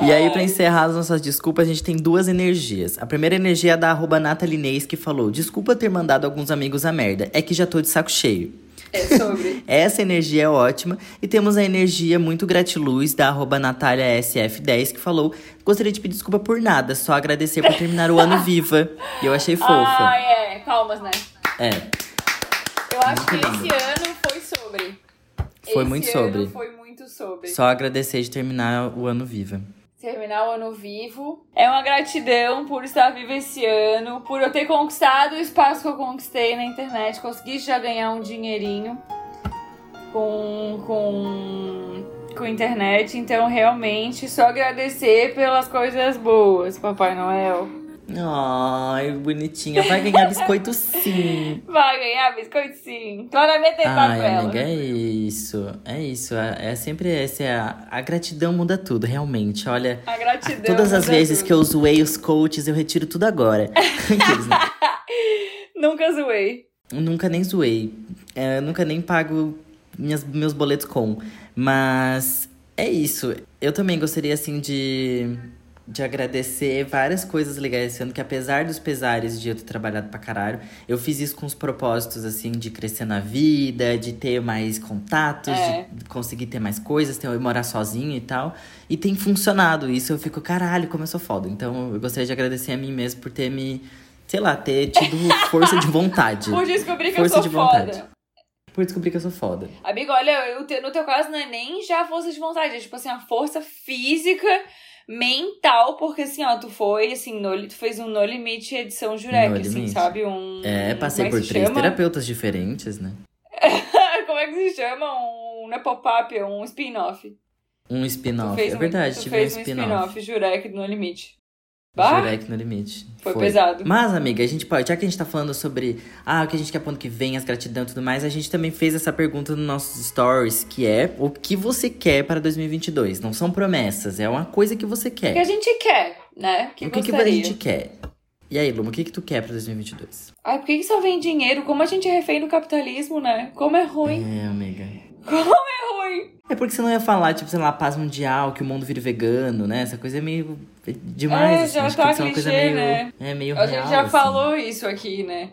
E aí, pra encerrar as nossas desculpas, a gente tem duas energias. A primeira energia é da arroba Natalinês, que falou: Desculpa ter mandado alguns amigos a merda, é que já tô de saco cheio. É sobre. *laughs* Essa energia é ótima. E temos a energia muito gratiluz da arroba Natália SF10, que falou: Gostaria de pedir desculpa por nada, só agradecer por terminar o ano *laughs* viva. E eu achei fofa. Ah, é. Palmas, né? É, Eu acho que Muito esse ano foi sobre. Foi Esse muito sobre. Foi muito sobre. só agradecer de terminar o ano viva. Terminar o ano vivo. É uma gratidão por estar vivo esse ano, por eu ter conquistado o espaço que eu conquistei na internet. Consegui já ganhar um dinheirinho com, com, com internet. Então, realmente, só agradecer pelas coisas boas, Papai Noel. Ai, bonitinha. Vai ganhar biscoito sim. *laughs* Vai ganhar biscoito sim. Claramente Ai, ela. amiga, é isso. É isso. É, é sempre essa. É a, a gratidão muda tudo, realmente. Olha, A gratidão. todas as vezes tudo. que eu zoei os coaches, eu retiro tudo agora. *laughs* *laughs* Nunca zoei. Nunca nem zoei. É, nunca nem pago minhas, meus boletos com. Mas é isso. Eu também gostaria, assim, de, de agradecer várias coisas legais esse ano, que apesar dos pesares de eu ter trabalhado pra caralho, eu fiz isso com os propósitos, assim, de crescer na vida, de ter mais contatos, É. de conseguir ter mais coisas, ter, morar sozinho e tal. E tem funcionado. Isso eu fico, caralho, como eu sou foda. Então eu gostaria de agradecer a mim mesmo por ter me. Sei lá, ter tido *laughs* força de vontade. Por descobrir que Força eu de sou vontade. foda. Por descobrir que eu sou foda. Amigo, olha, eu te- no teu caso não é nem já força de vontade, é tipo assim, a força física, mental, porque assim, ó, tu foi, assim, no, tu fez um No Limite edição Jurek, No assim, Limite. sabe? Um. É, passei é por três chama? terapeutas diferentes, né? *laughs* como é que se chama? Um. Não é pop-up, é um spin-off. Um spin-off. É um- verdade, tu tive um fez um spin-off. spin-off Jurek no Limite. Bah, Jurek no limite. Foi pesado. Mas, amiga, a gente pode, já que a gente tá falando sobre ah, o que a gente quer pro ano que vem, as gratidão e tudo mais, a gente também fez essa pergunta nos nossos stories, que é o que você quer para 2022? Não são promessas, é uma coisa que você o que a quer. gente quer, né? Que o que, que a gente quer? E aí, Luma, o que, que tu quer pra 2022? Ai, por que, que só vem dinheiro? Como a gente é refém do capitalismo, né? Como é ruim. É, amiga. Como é ruim. É porque você não ia falar, tipo, sei lá, paz mundial, que o mundo vire vegano, né? Essa coisa é meio demais. É, assim. já Acho tá que isso é uma coisa clichê, meio. né? É meio A real, gente já assim. falou isso aqui, né?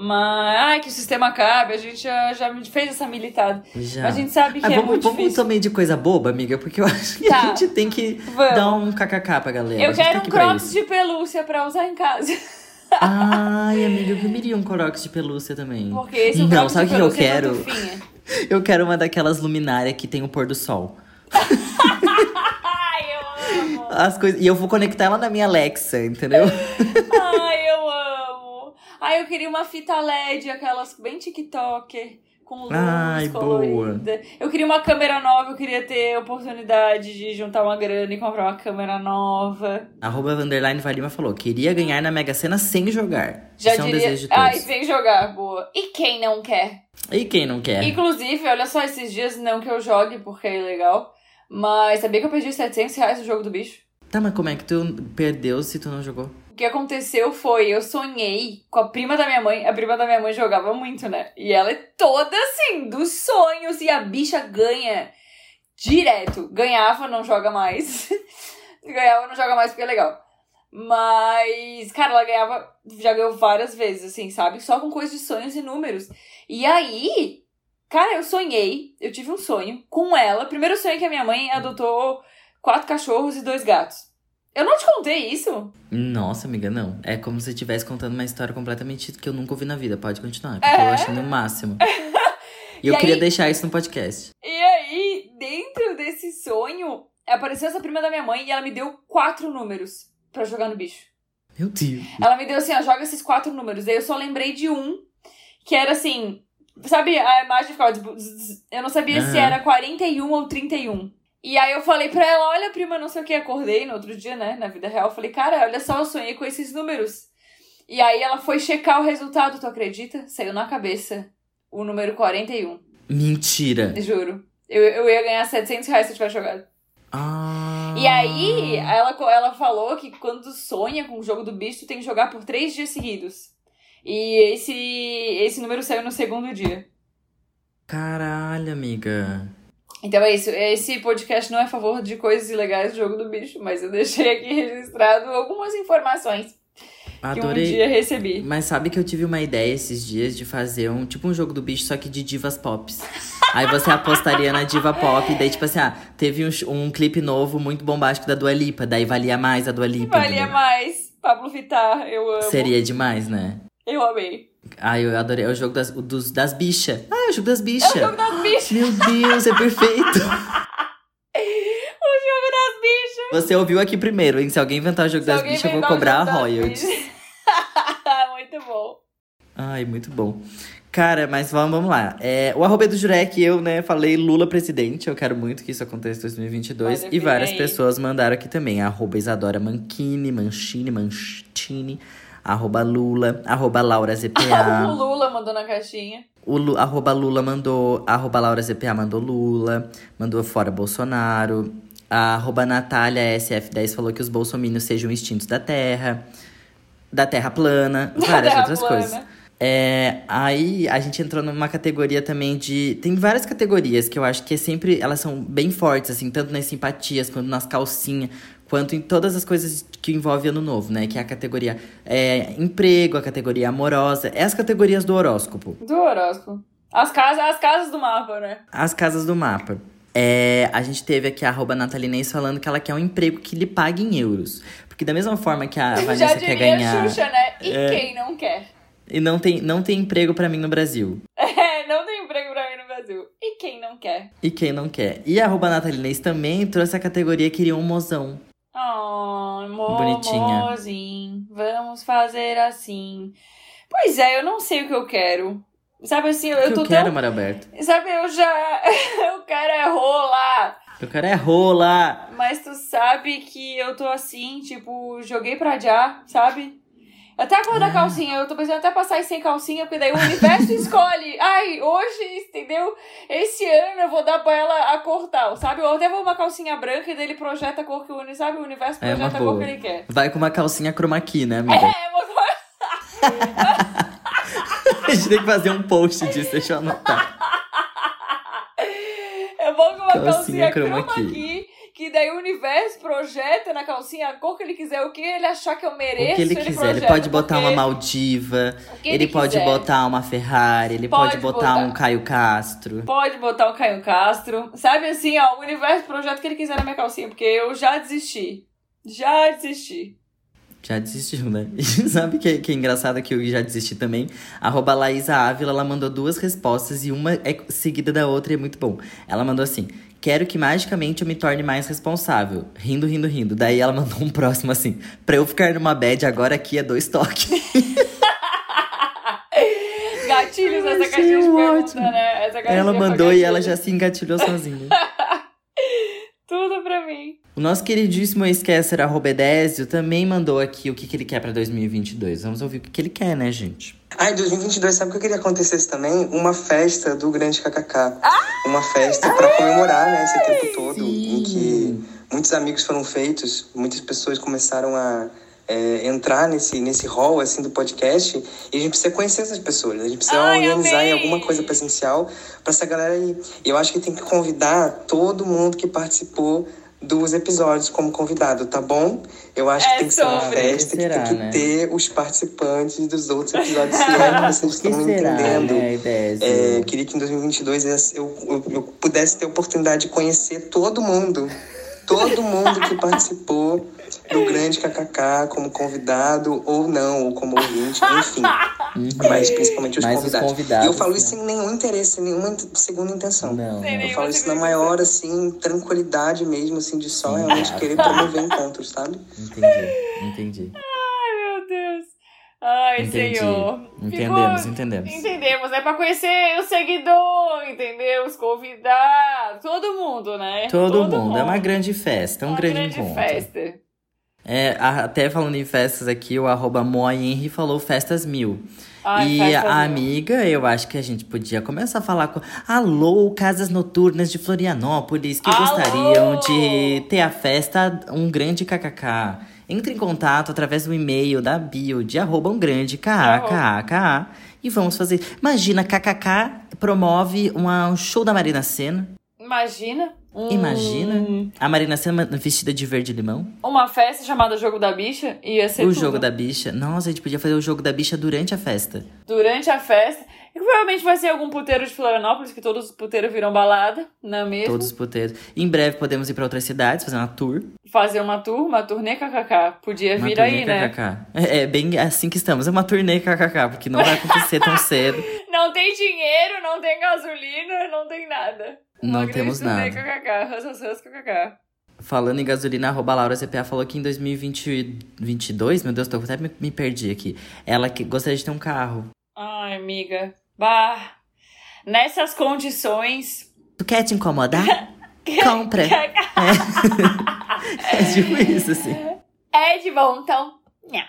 Mas, ai, que o sistema cabe, a gente já, já fez essa militada. Já. Mas a gente sabe que Ah, é vamos, muito vamos difícil. também de coisa boba, amiga, porque eu *laughs* acho que Tá. a gente tem que Vamos. dar um kkk pra galera. Eu gente tá quero um crocs de pelúcia pra usar em casa. Ai, amiga, eu queria um crocs de pelúcia também. Porque esse é Não, sabe o que eu é quero? pantufinha. *laughs* Eu quero uma daquelas luminárias que tem o pôr do sol. *laughs* Ai, eu amo. As coisas... E eu vou conectar ela na minha Alexa, entendeu? *laughs* Ai, eu amo. Ai, eu queria uma fita LED, aquelas bem TikToker. Com luz Ai, colorida. Eu queria uma câmera nova, eu queria ter a oportunidade de juntar uma grana e comprar uma câmera nova. Arroba Vanderline Valima falou: queria ganhar na Mega Sena sem jogar. Já Isso é um diria. desejo de todos. Ai, sem jogar, boa. E quem não quer? E quem não quer? Inclusive, olha só, esses dias, não que eu jogue porque é ilegal, mas sabia que eu perdi 700 reais no jogo do bicho? Tá, mas como é que tu perdeu se tu não jogou? Que aconteceu foi, eu sonhei com a prima da minha mãe. A prima da minha mãe jogava muito, né? E ela é toda assim, dos sonhos. E a bicha ganha direto. Ganhava, não joga mais. *laughs* ganhava, não joga mais porque é legal. Mas, cara, ela ganhava, já ganhou várias vezes, assim, sabe? Só com coisas de sonhos e números. E aí, cara, eu sonhei, eu tive um sonho com ela. Primeiro sonho que a minha mãe adotou quatro cachorros e dois gatos. Eu não te contei isso? Nossa, amiga, não. É como se você estivesse contando uma história completamente que eu nunca ouvi na vida. Pode continuar, porque É? eu achei no máximo. *laughs* E eu E queria aí- deixar isso no podcast. E aí, dentro desse sonho, apareceu essa prima da minha mãe e ela me deu quatro números pra jogar no bicho. Meu Deus. Ela me deu assim, ó, joga esses quatro números. Aí eu só lembrei de um, que era assim, sabe, a imagem ficava tipo, eu não sabia se Aham. era 41 ou 31. E aí eu falei pra ela, olha, prima, não sei o que, acordei no outro dia, né, na vida real, eu falei, cara, olha só, eu sonhei com esses números. E aí ela foi checar o resultado, tu acredita? Saiu na cabeça o número 41, Mentira. juro. Eu, eu ia ganhar 700 reais se eu tivesse jogado. Ah. E aí, ela, ela falou que quando sonha com o jogo do bicho, tu tem que jogar por três dias seguidos. E esse, esse número saiu no segundo dia. Caralho, amiga. Então é isso. Esse podcast não é a favor de coisas ilegais do jogo do bicho, mas eu deixei aqui *laughs* registrado algumas informações que um Adorei. dia recebi. Mas sabe que eu tive uma ideia esses dias de fazer um tipo um jogo do bicho, só que de divas pops. Aí você apostaria na diva pop, daí tipo assim, ah, teve um, um clipe novo muito bombástico da Dua Lipa, daí valia mais a Dua Lipa. Valia entendeu? mais. Pablo Vittar, eu amo. Seria demais, né? Eu amei. Ai, eu adorei. É o jogo das, dos, das bichas. Ah, é o jogo das bichas. É o jogo das bichas. Meu Deus, é perfeito. *laughs* O jogo das bichas. Você ouviu aqui primeiro, hein? Se alguém inventar o jogo Se das bichas, eu vou cobrar das royalties. *laughs* Muito bom. Ai, muito bom. Cara, mas vamos, vamos lá. É, o arroba é do Jurek, eu, né, falei Lula presidente. Eu quero muito que isso aconteça em 2022. Olha, e várias aí. pessoas mandaram aqui também. Arroba Isadora Manchini, Manchini, Manchini. Arroba Lula, arroba Laura *laughs* o ZPA. Lula mandou na caixinha. o Lu, arroba Lula mandou, arroba Laura ZPA mandou Lula. Mandou fora Bolsonaro. A arroba Natália SF10 falou que os bolsominions sejam extintos da Terra. Da Terra plana. *laughs* Várias Terra outras plana. coisas. É, aí a gente entrou numa categoria também de. Tem várias categorias que eu acho que é sempre. Elas são bem fortes, assim, tanto nas simpatias quanto nas calcinhas, quanto em todas as coisas que envolvem ano novo, né? Que é a categoria é, emprego, a categoria amorosa, é as categorias do horóscopo, Do horóscopo. As casas, as casas do mapa, né? as casas do mapa. É, a gente teve aqui a arroba Natalinense falando que ela quer um emprego que lhe pague em euros. Porque da mesma forma que a Já Vanessa diria quer ganhar. Xuxa, né? E É. quem não quer? E não tem, não tem emprego pra mim no Brasil. *laughs* É, não tem emprego pra mim no Brasil. E quem não quer? E quem não quer? E a arroba Natalinês também trouxe a categoria Queria um Mozão. Oh, Bonitinha. momozinho, vamos fazer assim. Pois é, eu não sei o que eu quero. Sabe assim, eu, que tô eu quero, tão... Alberto? Sabe, eu já... *laughs* eu quero é rolar. O cara é rola! Mas tu sabe que eu tô assim, tipo, joguei pra já, sabe? Até a cor da calcinha, eu tô pensando até passar sem calcinha, porque daí o universo *laughs* escolhe. Ai, hoje, entendeu? Esse ano eu vou dar pra ela a cor tal, sabe? Ou até vou uma calcinha branca e daí ele projeta a cor que o universo, sabe? O universo É projeta a cor que ele quer. Vai com uma calcinha chroma key, né, amiga? É, uma cor... *laughs* A gente tem que fazer um post disso, deixa eu anotar. Eu vou com uma Calcinha calcinha chroma chroma key. key, que daí o universo projeta na calcinha a cor que ele quiser, o que ele achar que eu mereço, O que ele quiser. Ele pode botar uma Maldiva, que ele, pode botar uma Ferrari, ele pode, Pode botar, botar. um Caio Castro. Pode botar o Caio Castro. Sabe assim, ó, o universo projeta o que ele quiser na minha calcinha, porque eu já desisti. Já desisti. Já desistiu, né? E *laughs* sabe que, que é engraçado que eu já desisti também? Arroba Laísa Ávila, ela mandou duas respostas e uma é seguida da outra e é muito bom. Ela mandou assim: Quero que magicamente eu me torne mais responsável. Rindo, rindo, rindo. Daí ela mandou um próximo assim: Pra eu ficar numa bad agora aqui é dois toques. *laughs* Gatilhos essa achei caixinha de pergunta, ótimo. né? Essa caixinha ela mandou e ela já se engatilhou sozinha. *laughs* Tudo pra mim. O nosso queridíssimo esquecer arroba Edésio também mandou aqui o que, que ele quer pra 2022. Vamos ouvir o que, que ele quer, né, gente? Ai, 2022, sabe o que eu queria que acontecesse também? Uma festa do Grande KKK. Uma festa pra comemorar, né, esse tempo todo, em que muitos amigos foram feitos, muitas pessoas começaram a é, entrar nesse, nesse hall, assim, do podcast, e a gente precisa conhecer essas pessoas, a gente precisa Ai, organizar em alguma coisa presencial pra essa galera aí. E eu acho que tem que convidar todo mundo que participou dos episódios como convidado, tá bom? Eu acho É que tem que ser uma festa que Será, tem que né? ter os participantes dos outros episódios, *laughs* se é que vocês estão será, entendendo. né? É, queria que em 2022 esse- eu, eu, eu pudesse ter a oportunidade de conhecer todo mundo. Todo mundo que participou do Grande KKK como convidado ou não, ou como ouvinte, enfim. Mas principalmente os Mas os convidados. convidados, e eu falo né? isso sem nenhum interesse, nenhuma segunda intenção. Não, não. Eu falo isso na maior, assim, tranquilidade mesmo, assim, de só Sim, realmente claro. querer promover encontros, sabe? Entendi, entendi. Ai, Entendi. Senhor. Entendemos, Ficou- entendemos. Entendemos, é pra conhecer o seguidor, entendeu? Os convidados, todo mundo, né? Todo, mundo. É uma grande festa, é um Uma grande, encontro. festa. É, até falando em festas aqui, o arroba Henry falou festas mil. Ai, e festas a mil. amiga, eu acho que a gente podia começar a falar com. Alô, casas noturnas de Florianópolis que Alô! gostariam de ter a festa Um Grande KKK. Entre em contato através do e-mail da bio de arroba um grande KKK e vamos fazer. Imagina, KKK promove uma- um show da Marina Senna. Imagina. Imagina a Marina Senna vestida de verde limão. Uma festa chamada Jogo da Bicha. Ia ser O tudo. jogo da bicha. Nossa, a gente podia fazer o jogo da bicha durante a festa. Durante a festa. E provavelmente vai ser algum puteiro de Florianópolis, que todos os puteiros viram balada, não é mesmo? Todos os puteiros. Em breve podemos ir pra outras cidades, fazer uma tour. Fazer uma tour, uma turnê KKK. Podia Uma vir aí, né? KKK. É, é bem assim que estamos. É uma turnê KKK, porque não vai acontecer tão cedo. *laughs* Não tem dinheiro, não tem gasolina, não tem nada. Não temos nada. KKK, hus, hus, hus, KKK. Falando em gasolina, arroba Laura CPA falou que em 2022, meu Deus, tô até me, me perdi aqui. Ela que gostaria de ter um carro. Ai, amiga. Bah. Nessas condições. Tu quer te incomodar? *laughs* Compra. *laughs* É tipo isso, assim. É de vontão? Nha.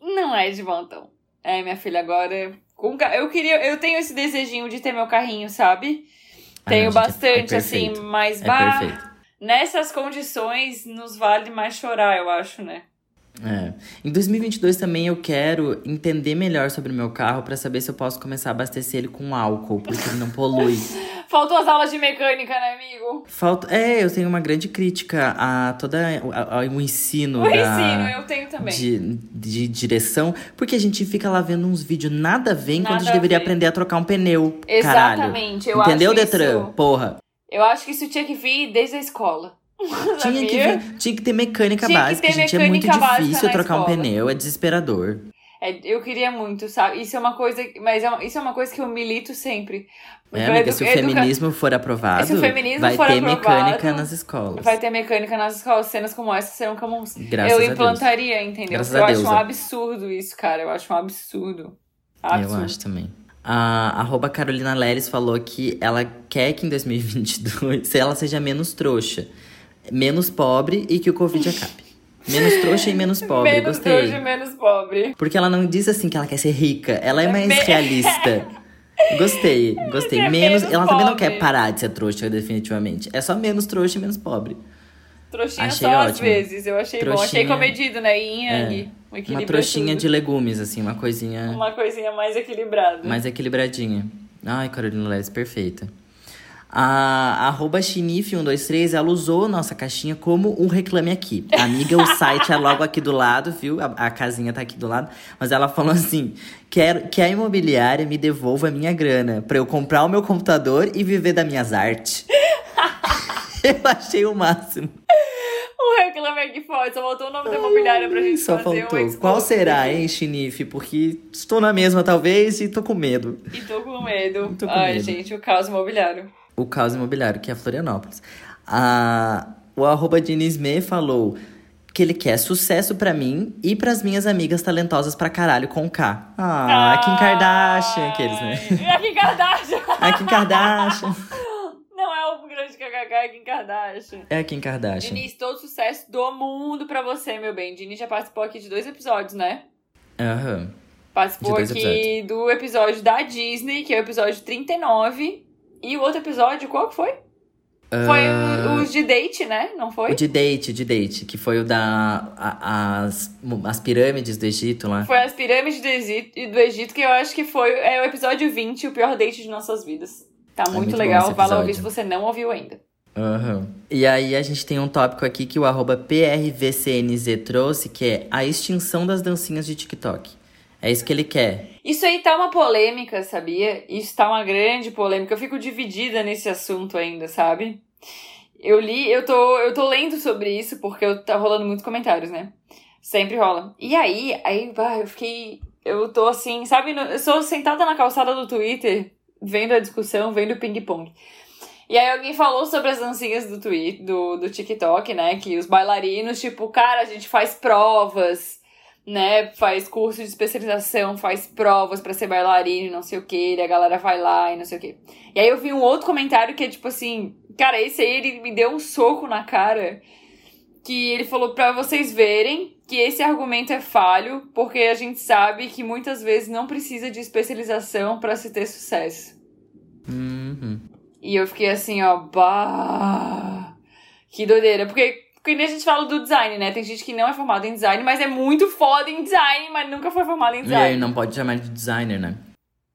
Não é de vontão. É, minha filha, agora. Com Eu queria. Eu tenho esse desejinho de ter meu carrinho, sabe? Ah, Tenho é- é bastante, assim, perfeito. mas É bah, nessas condições nos vale mais chorar, eu acho, né? É. Em 2022 também eu quero entender melhor sobre o meu carro pra saber se eu posso começar a abastecer ele com álcool, porque ele não polui. *laughs* Faltou as aulas de mecânica, né, amigo? Falta, é, eu tenho uma grande crítica a todo o ensino O da ensino, eu tenho também. de, de direção, porque a gente fica lá vendo uns vídeos nada a ver enquanto a gente a deveria ver. aprender a trocar um pneu. Caralho. Exatamente. Eu Entendeu, acho Detran? Isso, Porra. eu acho que isso tinha que vir desde a escola. Tinha que, Sabia? ver- tinha que ter mecânica Tinha que básica, ter gente. É muito mecânica básica difícil na trocar um escola. pneu, é desesperador. É, eu queria muito, sabe? Isso é uma coisa. Mas é uma- isso é uma coisa que eu milito sempre. É, amiga, edu- se o educa- feminismo for aprovado, Se o feminismo vai for ter aprovado, mecânica nas escolas. Vai ter mecânica nas escolas, cenas como essa serão comuns. Graças eu a Deus. implantaria, entendeu? Graças eu acho Deus, um é. absurdo isso, cara. Eu acho um absurdo. Eu Absurdo. acho também. A arroba Carolina Leres falou que ela quer que em 2022 *laughs* ela seja menos trouxa, menos pobre e que o Covid acabe. Menos trouxa e menos pobre, menos gostei. trouxa e menos pobre. Porque ela não diz assim que ela quer ser rica, ela é mais realista. *laughs* Gostei, gostei. É Menos, menos ela também não pobre. quer parar de ser trouxa, definitivamente. É só menos trouxa e menos pobre. Trouxinha Achei só às ótimo. vezes, eu achei bom. Achei Trouxinha- comedido, né? Yin Yang. Um Uma trouxinha tudo. de legumes, assim, uma coisinha Uma coisinha mais equilibrada. mais equilibradinha. Ai, Carolina Leves, perfeita. A arroba Chinif123, ela usou nossa caixinha como um reclame aqui. Amiga, o site é logo aqui do lado, viu? A, a casinha tá aqui do lado. Mas ela falou assim: quero que a imobiliária me devolva a minha grana pra eu comprar o meu computador e viver das minhas artes. *laughs* eu achei o máximo. O reclame aqui forte, só faltou o nome da imobiliária pra gente Só fazer faltou. um Qual será, hein, Chinif? Porque estou na mesma, talvez, e tô com medo. E tô com medo. Tô com Ai, medo. gente, o caos imobiliário. O caos imobiliário, que é Florianópolis. A, o arroba Dinisme falou que ele quer sucesso pra mim e pras minhas amigas talentosas pra caralho com K. Ah, Kim Kardashian, aqueles, né? Ai, *laughs* A Kim Kardashian. A Kim Kardashian. Não é o grande kkk, é Kim Kardashian. É a Kim Kardashian. Diniz, todo sucesso do mundo pra você, meu bem. Diniz já participou aqui de dois episódios, né? Aham. Participou De dois aqui do episódio da Disney, que é o episódio 39. E o outro episódio, qual que foi? Foi o, o de date, né? Não foi? O de date, de date, que foi o da. a- as, as pirâmides do Egito lá. Foi as pirâmides do Egito, do Egito, que eu acho que foi é o episódio 20, o pior date de nossas vidas. Tá muito, muito legal, vale ouvir se você não ouviu ainda. Aham. E aí a gente tem um tópico aqui que o arroba PRVCNZ trouxe, que é a extinção das dancinhas de TikTok. É isso que ele quer. Isso aí tá uma polêmica, sabia? Isso tá uma grande polêmica. Eu fico dividida nesse assunto ainda, sabe? Eu li, eu tô, eu tô lendo sobre isso porque eu, tá rolando muitos comentários, né? Sempre rola. E aí, aí, bah, eu fiquei. Eu tô assim, sabe? Eu sou sentada na calçada do Twitter, vendo a discussão, vendo o ping-pong. E aí alguém falou sobre as dancinhas do Twitter, do, do TikTok, né? Que os bailarinos, tipo, cara, a gente faz provas né, faz curso de especialização, faz provas pra ser bailarino, e não sei o que, e a galera vai lá e não sei o que. E aí eu vi um outro comentário que é tipo assim, cara, esse aí ele me deu um soco na cara, que ele falou pra vocês verem que esse argumento é falho, porque a gente sabe que muitas vezes não precisa de especialização pra se ter sucesso. Uhum. E eu fiquei assim, ó, bah, que doideira, porque porque a gente fala do design, né? Tem gente que não é formada em design, mas é muito foda em design, mas nunca foi formada em E design. aí não pode chamar de designer, né?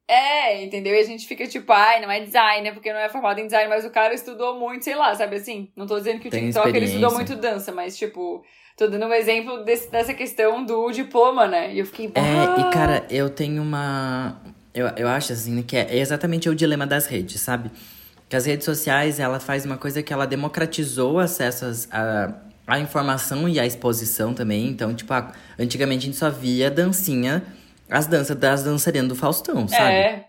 É, entendeu? E a gente fica tipo, ai, não é designer, porque não é formado em design, mas o cara estudou muito, sei lá, sabe assim? Não tô dizendo que o Tem TikTok ele estudou muito dança, mas tipo, tô dando um exemplo desse- dessa questão do diploma, né? E eu fiquei. É, e cara, eu tenho uma. Eu, eu acho assim que é exatamente o dilema das redes, sabe? Que as redes sociais, ela faz uma coisa que ela democratizou o acesso à, à informação e à exposição também. Então, tipo, ah, antigamente a gente só via dancinha, as danças das dançarinas do Faustão, sabe? É,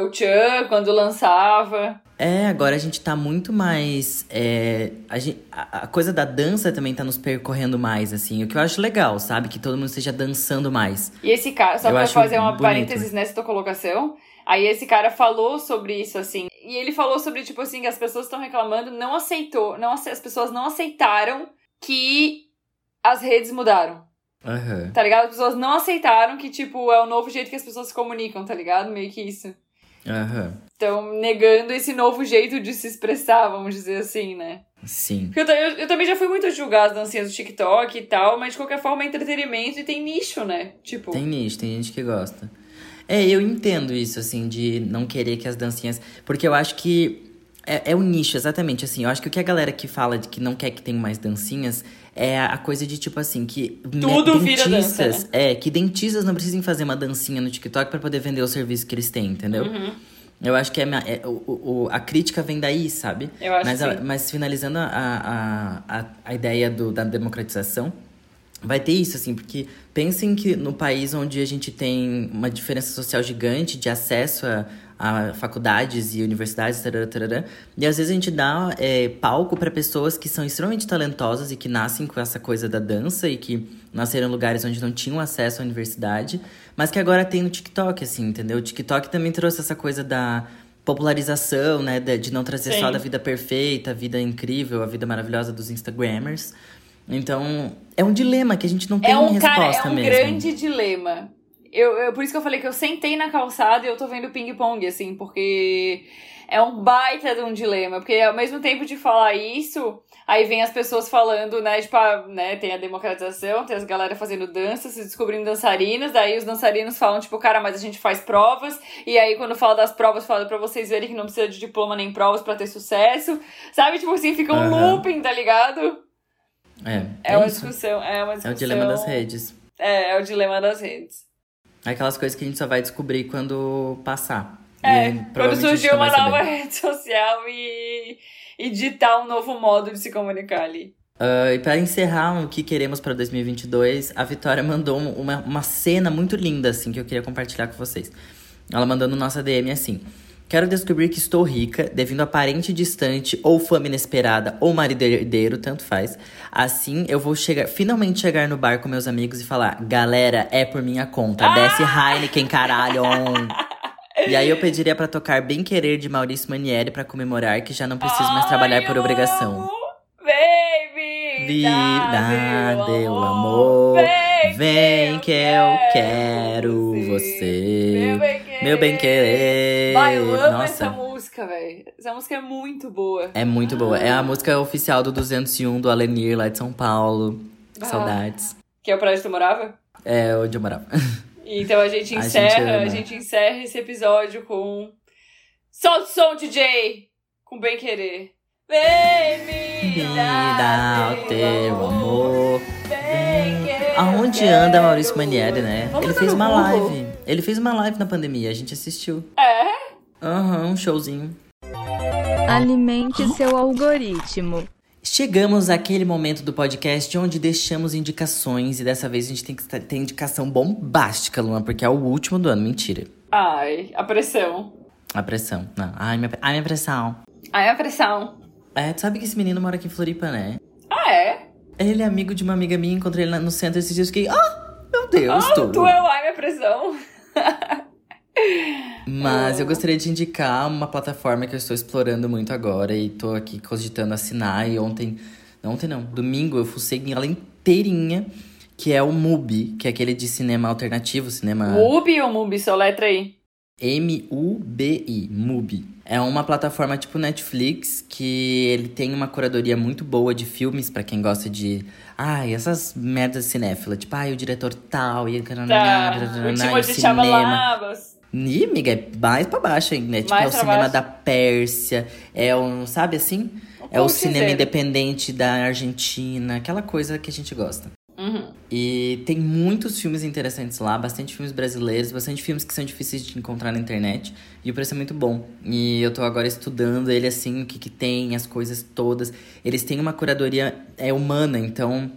o Chan, quando lançava. É, agora a gente tá muito mais. é, a, a- a coisa da dança também tá nos percorrendo mais, assim. O que eu acho legal, sabe? Que todo mundo esteja dançando mais. E esse cara, só Eu pra fazer uma bonito. parênteses nessa tua colocação, aí esse cara falou sobre isso, assim. E ele falou sobre, tipo assim, que as pessoas estão reclamando, não aceitou, não, as pessoas não aceitaram que as redes mudaram. Aham. Tá ligado? As pessoas não aceitaram que, tipo, é o novo jeito que as pessoas se comunicam, tá ligado? Meio que isso. Aham. Estão negando esse novo jeito de se expressar, vamos dizer assim, né? Sim. Porque eu, eu- eu também já fui muito julgar as dancinhas do TikTok e tal, mas de qualquer forma é entretenimento e tem nicho, né? Tipo. Tem nicho, tem gente que gosta. É, eu entendo isso, assim, de não querer que as dancinhas. Porque eu acho que. É, é o nicho, exatamente, assim. Eu acho que o que a galera que fala de que não quer que tenha mais dancinhas é a coisa de, tipo assim, que. Tudo né, vira dança, dentistas- É, que dentistas não precisem fazer uma dancinha no TikTok pra poder vender o serviço que eles têm, entendeu? Uhum. Eu acho que é, é- o, o- a crítica vem daí, sabe? Eu acho mas, que a- mas finalizando a, a, a, a ideia do, da democratização, vai ter isso, assim, porque pensem que no país onde a gente tem uma diferença social gigante de acesso a, a faculdades e universidades, tarará, tarará, e às vezes a gente dá é, palco para pessoas que são extremamente talentosas e que nascem com essa coisa da dança e que nasceram em lugares onde não tinham acesso à universidade, mas que agora tem no TikTok, assim, entendeu? O TikTok também trouxe essa coisa da popularização, né? De, não trazer Sim. só da vida perfeita, a vida incrível, a vida maravilhosa dos Instagrammers. Então, é um dilema que a gente não tem É um resposta cara, é um mesmo. grande dilema. Eu, eu- por isso que eu falei que eu sentei na calçada e eu tô vendo ping-pong, assim, porque é um baita de um dilema. Porque ao mesmo tempo de falar isso, aí vem as pessoas falando, né? Tipo, ah, né, tem a democratização, tem as galera fazendo danças, se descobrindo dançarinas, daí os dançarinos falam, tipo, cara, mas a gente faz provas, e aí quando fala das provas, fala pra vocês verem que não precisa de diploma nem provas pra ter sucesso. Sabe, tipo assim, fica um Aham. looping, tá ligado? É, É, uma isso. discussão, é uma É discussão. o dilema das redes. É, é o dilema das redes. Aquelas coisas que a gente só vai descobrir quando passar. E É, aí, quando vai uma nova saber. rede social e, e ditar um novo modo de se comunicar ali. Ah, e para encerrar o que queremos para 2022, a Vitória mandou um- uma, uma cena muito linda, assim, que eu queria compartilhar com vocês. Ela mandou no nossa DM assim: Quero descobrir que estou rica, devido a parente distante, ou fama inesperada, ou marido herdeiro, tanto faz. Assim, eu vou chegar, finalmente chegar no bar com meus amigos e falar: Galera, é por minha conta, desce Heineken, caralho! *laughs* E aí eu pediria pra tocar Bem Querer de Maurício Manieri pra comemorar que já não preciso mais trabalhar Ai, por obrigação. Vem, Vida, deu amor. Vem que eu quero você. Meu bem. Meu bem querer. Vai, eu amo Nossa. essa música, velho. Essa música é muito boa. É muito boa. É a música oficial do 201 do Alenir, lá de São Paulo. Ah. Saudades. Que é o prédio que tu morava? É onde eu morava. *laughs* Então a gente A gente encerra, a gente encerra esse episódio com Solta o som, DJ! Com bem querer. Vem me Me dar o teu amor. Vem que eu Aonde anda Maurício Manieri, né? Vamos Ele fez uma Google. live. Ele fez uma live na pandemia, a gente assistiu. É? Aham, um showzinho. Alimente seu algoritmo. Chegamos àquele momento do podcast onde deixamos indicações e dessa vez a gente tem que ter indicação bombástica, Luan, porque é o último do ano. Mentira. Ai, a pressão. A pressão. Não. Ai, minha, ai, minha pressão. Ai, a pressão. É, tu sabe que esse menino mora aqui em Floripa, né? Ah, é? Ele é amigo de uma amiga minha, encontrei ele lá no centro esses dias e fiquei, ah, meu Deus, Ah, tudo. tu é o ai, minha pressão. Mas eu gostaria de indicar uma plataforma que eu estou explorando muito agora e tô aqui cogitando assinar. E ontem, ontem não, domingo eu fucei ela inteirinha, que é o MUBI, que é aquele de cinema alternativo, cinema Mubi ou Mubi? Só letra aí. M-U-B-I, MUBI. É uma plataforma tipo Netflix que ele tem uma curadoria muito boa de filmes pra quem gosta de. Ai, essas merdas cinéfila, tipo, ai, o diretor tal e Tá. e O Timothy cinema. Chalalavas. Ih, amiga, é mais pra baixo ainda, né? Tipo, Mais é o cinema baixo. da Pérsia, é um, sabe assim? É o cinema Cultzeiro. independente da Argentina, aquela coisa que a gente gosta. Uhum. E tem muitos filmes interessantes lá, bastante filmes brasileiros, bastante filmes que são difíceis de encontrar na internet. E o preço é muito bom. E eu tô agora estudando ele assim, o que que tem, as coisas todas. Eles têm uma curadoria é, humana, então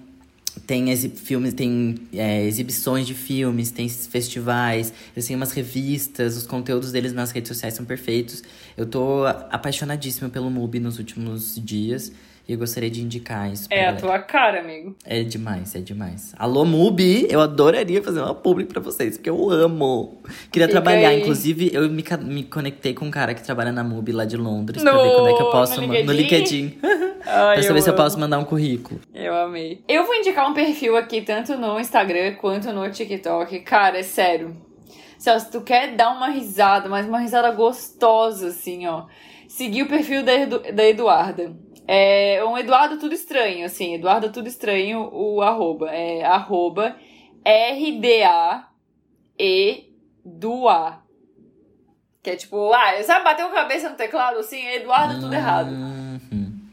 tem filmes, tem é, exibições de filmes, tem festivais, eles têm umas revistas, os conteúdos deles nas redes sociais são perfeitos. Eu tô apaixonadíssima pelo MUBI nos últimos dias e eu gostaria de indicar isso pra É a galera. tua cara, amigo. É demais, é demais. Alô, Mubi, eu adoraria fazer uma publi pra vocês, porque eu amo. Queria Fica trabalhar, aí. inclusive, eu me, me conectei com um cara que trabalha na Mubi lá de Londres, pra ver quando é que eu No- posso... no ma- No LinkedIn? LinkedIn. *laughs* Ai, pra saber se eu posso mandar um currículo. Eu amei. Eu vou indicar um perfil aqui, tanto no Instagram quanto no TikTok. Cara, é sério. Se tu quer dar uma risada, mas uma risada gostosa, assim, ó. Seguir o perfil da, Edu- da Eduarda. É um Eduardo Tudo Estranho, assim. Eduardo Tudo Estranho, o arroba. É arroba R-D-A-E do A. Que é tipo, ah, sabe bater a cabeça no teclado, assim? Eduardo Tudo Errado. Uhum.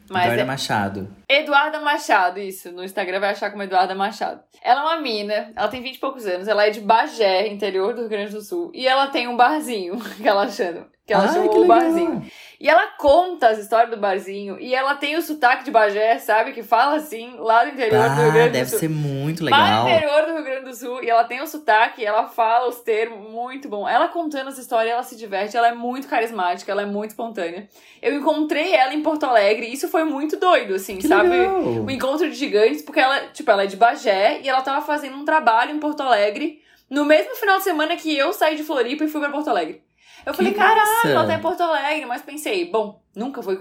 Mas Eduarda é- Machado. Eduarda Machado, isso. No Instagram vai achar como Eduarda Machado. Ela é uma mina, ela tem 20 e poucos anos, ela é de Bagé, interior do Rio Grande do Sul. E ela tem um barzinho, *laughs* que ela chama. Que ela Ai, chamou que o barzinho. E ela conta as histórias do barzinho. E ela tem o sotaque de Bagé, sabe? Que fala assim, lá do interior do Rio Grande do deve Sul. ser muito Lá legal. no interior do Rio Grande do Sul, e ela tem o sotaque, ela fala os termos, muito bom. Ela contando essa história, ela se diverte, ela é muito carismática, ela é muito espontânea. Eu encontrei ela em Porto Alegre, e isso foi muito doido, assim, Que sabe? legal. O encontro de gigantes, porque ela, tipo, ela é de Bagé, e ela tava fazendo um trabalho em Porto Alegre, No mesmo final de semana que eu saí de Floripa e fui pra Porto Alegre. Eu falei, massa! caralho, ela tá em Porto Alegre, mas pensei, bom, nunca vou,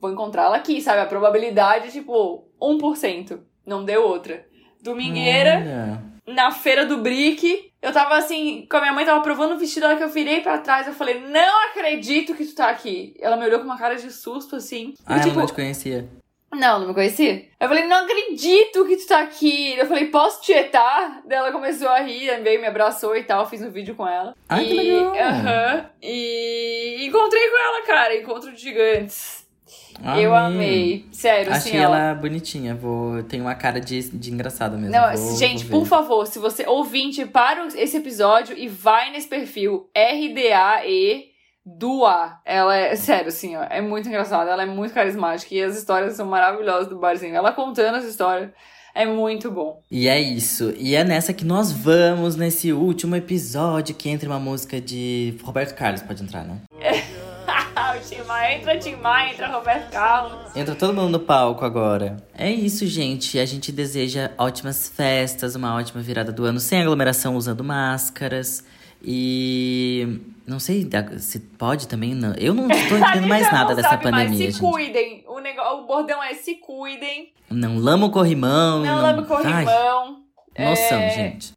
vou encontrá-la aqui, sabe? A probabilidade, tipo, 1%. Não deu outra. Domingueira, Olha. na feira do Brick, eu tava assim, com a minha mãe tava provando o vestido, a hora que eu virei pra trás, eu falei, não acredito que tu tá aqui. Ela me olhou com uma cara de susto, assim. E, Ah, ela tipo, não te conhecia. Não, não me conhecia. Eu falei, não acredito que tu tá aqui. Eu falei, posso tietar? Daí ela começou a rir, veio, me abraçou e tal, fiz um vídeo com ela. Ai, e, que legal. Aham. e encontrei com ela, cara, encontro de gigantes. Eu amei. Sério, Achei assim, ela... ela bonitinha. Vou... Tem uma cara de, de engraçada mesmo. Não, Vou- gente, vou por favor, se você ouvinte, para esse episódio e vai nesse perfil RDAE Dua. Ela é, *laughs* sério, assim, ó, é muito engraçada, ela é muito carismática e as histórias são maravilhosas do barzinho. Ela contando as histórias é muito bom. E é isso. E é nessa que nós vamos, nesse último episódio, que entra uma música de Roberto Carlos. Pode entrar, né? o *laughs* Tim Maia entra, Tim Maia, entra Roberto Carlos. Entra todo mundo no palco agora. É isso, gente. A gente deseja ótimas festas, uma ótima virada do ano, sem aglomeração, usando máscaras. E não sei se pode também, não. Eu não *laughs* tô A entendendo mais nada não dessa sabe mais, pandemia, se gente. cuidem. O, negócio, o bordão é se cuidem. Não lama o corrimão. Não lame corrimão. Ai, noção, É, gente.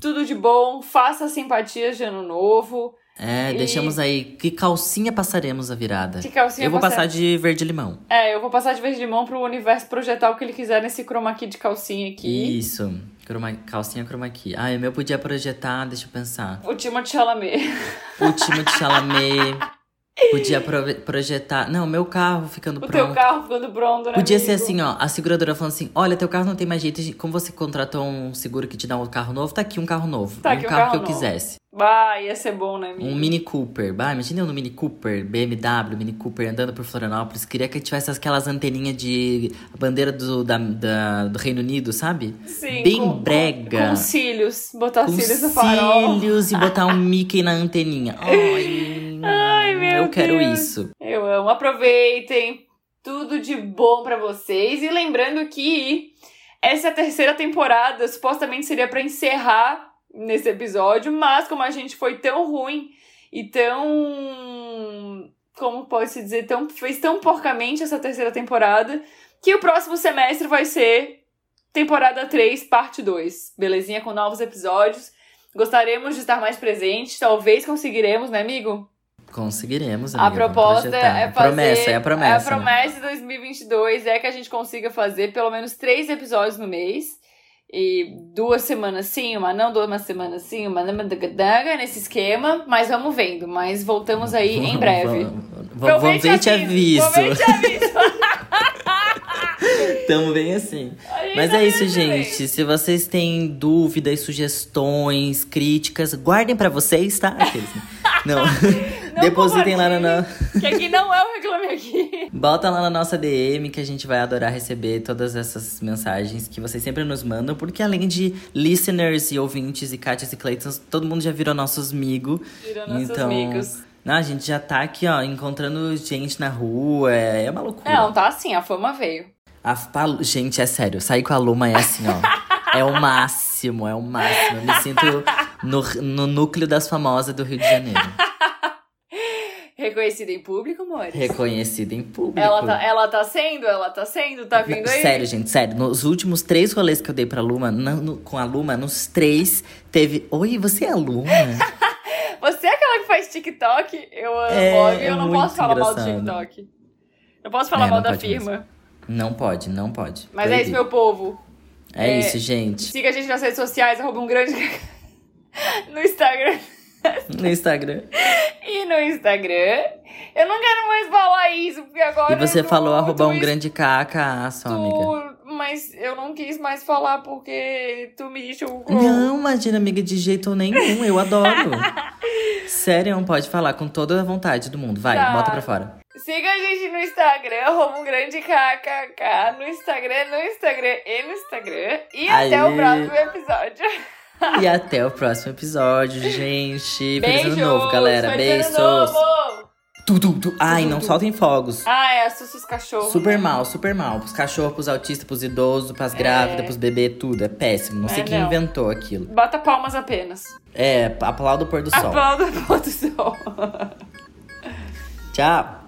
Tudo de bom. Faça simpatias de ano novo. É, E- deixamos aí. Que calcinha passaremos a virada? Que calcinha Eu vou passar- de verde limão. É, eu vou passar de verde limão pro universo projetar o que ele quiser nesse chroma key de calcinha aqui. Isso. Chroma, calcinha chroma key. Ah, o meu podia projetar, deixa eu pensar. O Timothée Chalamet. Último de Chalamet. Podia pro- projetar. Não, meu carro ficando O pronto. teu carro ficando pronto, né? Podia ser amigo? assim, ó. A seguradora falando assim: olha, teu carro não tem mais jeito. Como você contratou um seguro que te dá um carro novo, tá aqui um carro novo. Tá um aqui um carro, carro que eu novo. quisesse. Bah, ia ser bom, né, amigo? Um Mini Cooper. Bah, imagina eu no Mini Cooper, BMW, Mini Cooper, andando por Florianópolis. Queria que tivesse aquelas anteninhas de bandeira do, da, da- do Reino Unido, sabe? Sim, Bem com- brega. Com cílios. Botar Com cílios no farol. cílios e botar um Mickey na anteninha. *laughs* Ai, Ai, meu eu quero Deus. isso. Eu amo. Aproveitem. Tudo de bom pra vocês. E lembrando que essa terceira temporada supostamente seria pra encerrar nesse episódio, mas como a gente foi tão ruim e tão. Como pode se dizer? Tão, fez tão porcamente essa terceira temporada que o próximo semestre vai ser temporada 3, parte 2. Belezinha? Com novos episódios. Gostaríamos de estar mais presentes. Talvez conseguiremos, né, amigo? Conseguiremos, A amiga, vamos proposta é fazer. Promessa, é a promessa. A né? promessa de 2022 é que a gente consiga fazer pelo menos três episódios no mês. E duas semanas sim, uma não, duas semanas sim, uma não, nesse esquema. Mas vamos vendo. Mas voltamos aí em breve. Vamos, vamos, vamos ver te aviso. Aviso. *laughs* Tamo bem assim. Mas é isso, também. gente. Se vocês têm dúvidas, sugestões, críticas, guardem pra vocês, tá? Aqueles, né? *laughs* Não. *laughs* Não Depositem lá na. Que aqui não é o Reclame Aqui. Bota lá na nossa DM que a gente vai adorar receber todas essas mensagens que vocês sempre nos mandam, porque além de listeners e ouvintes e Katias e Claytons, todo mundo já virou nossos amigos. Virou nossos então, amigos. Não, a gente já tá aqui, ó, encontrando gente na rua, é, é uma loucura. Não, tá assim, a fama veio. A Gente, é sério, sair com a Luma é assim, ó. *laughs* é o máximo, é o máximo. Eu me sinto no, no núcleo das famosas do Rio de Janeiro. *laughs* Reconhecida em público, amores. Reconhecida em público. Ela tá, ela tá sendo, ela tá sendo, tá vindo aí. Sério, gente, sério. Nos últimos três rolês que eu dei pra Luma, na- no- com a Luma, nos três, teve. Oi, você é a Luma? *laughs* Você é aquela que faz TikTok? Eu amo, É, eu é não posso falar mal do engraçado. TikTok. Não posso falar É, mal da pode mesmo. firma. não pode, não pode. Mas é isso, Proibido. meu povo. É, é- isso, gente. Siga a gente nas redes sociais, arroba um grande. *laughs* no Instagram. No Instagram. E no Instagram. Eu não quero mais falar isso, porque agora. E você falou arroba um grande KK, sua amiga. Mas eu não quis mais falar porque tu me julgou. Não, imagina, amiga, de jeito nenhum. Eu adoro. *laughs* Sério, não pode falar com toda a vontade do mundo. Vai, Tá. bota pra fora. Siga a gente no Instagram, arroba um grande KKK. No Instagram, no Instagram e no Instagram. E até Aí. o próximo episódio. *laughs* E até o próximo episódio, gente. Feliz Beijos! ano novo, galera. Feliz Beijos. Tu, tu, tu. Ai, não soltem fogos. Ah, é, assusta os cachorros. Super né? mal, super mal. Pros cachorros, pros autistas, pros idosos, pras grávidas, pros bebês, tudo. É péssimo. Não sei É, quem não. inventou aquilo. Bata palmas apenas. É, aplauda o pôr do sol. Aplauda a pôr do sol. Tchau.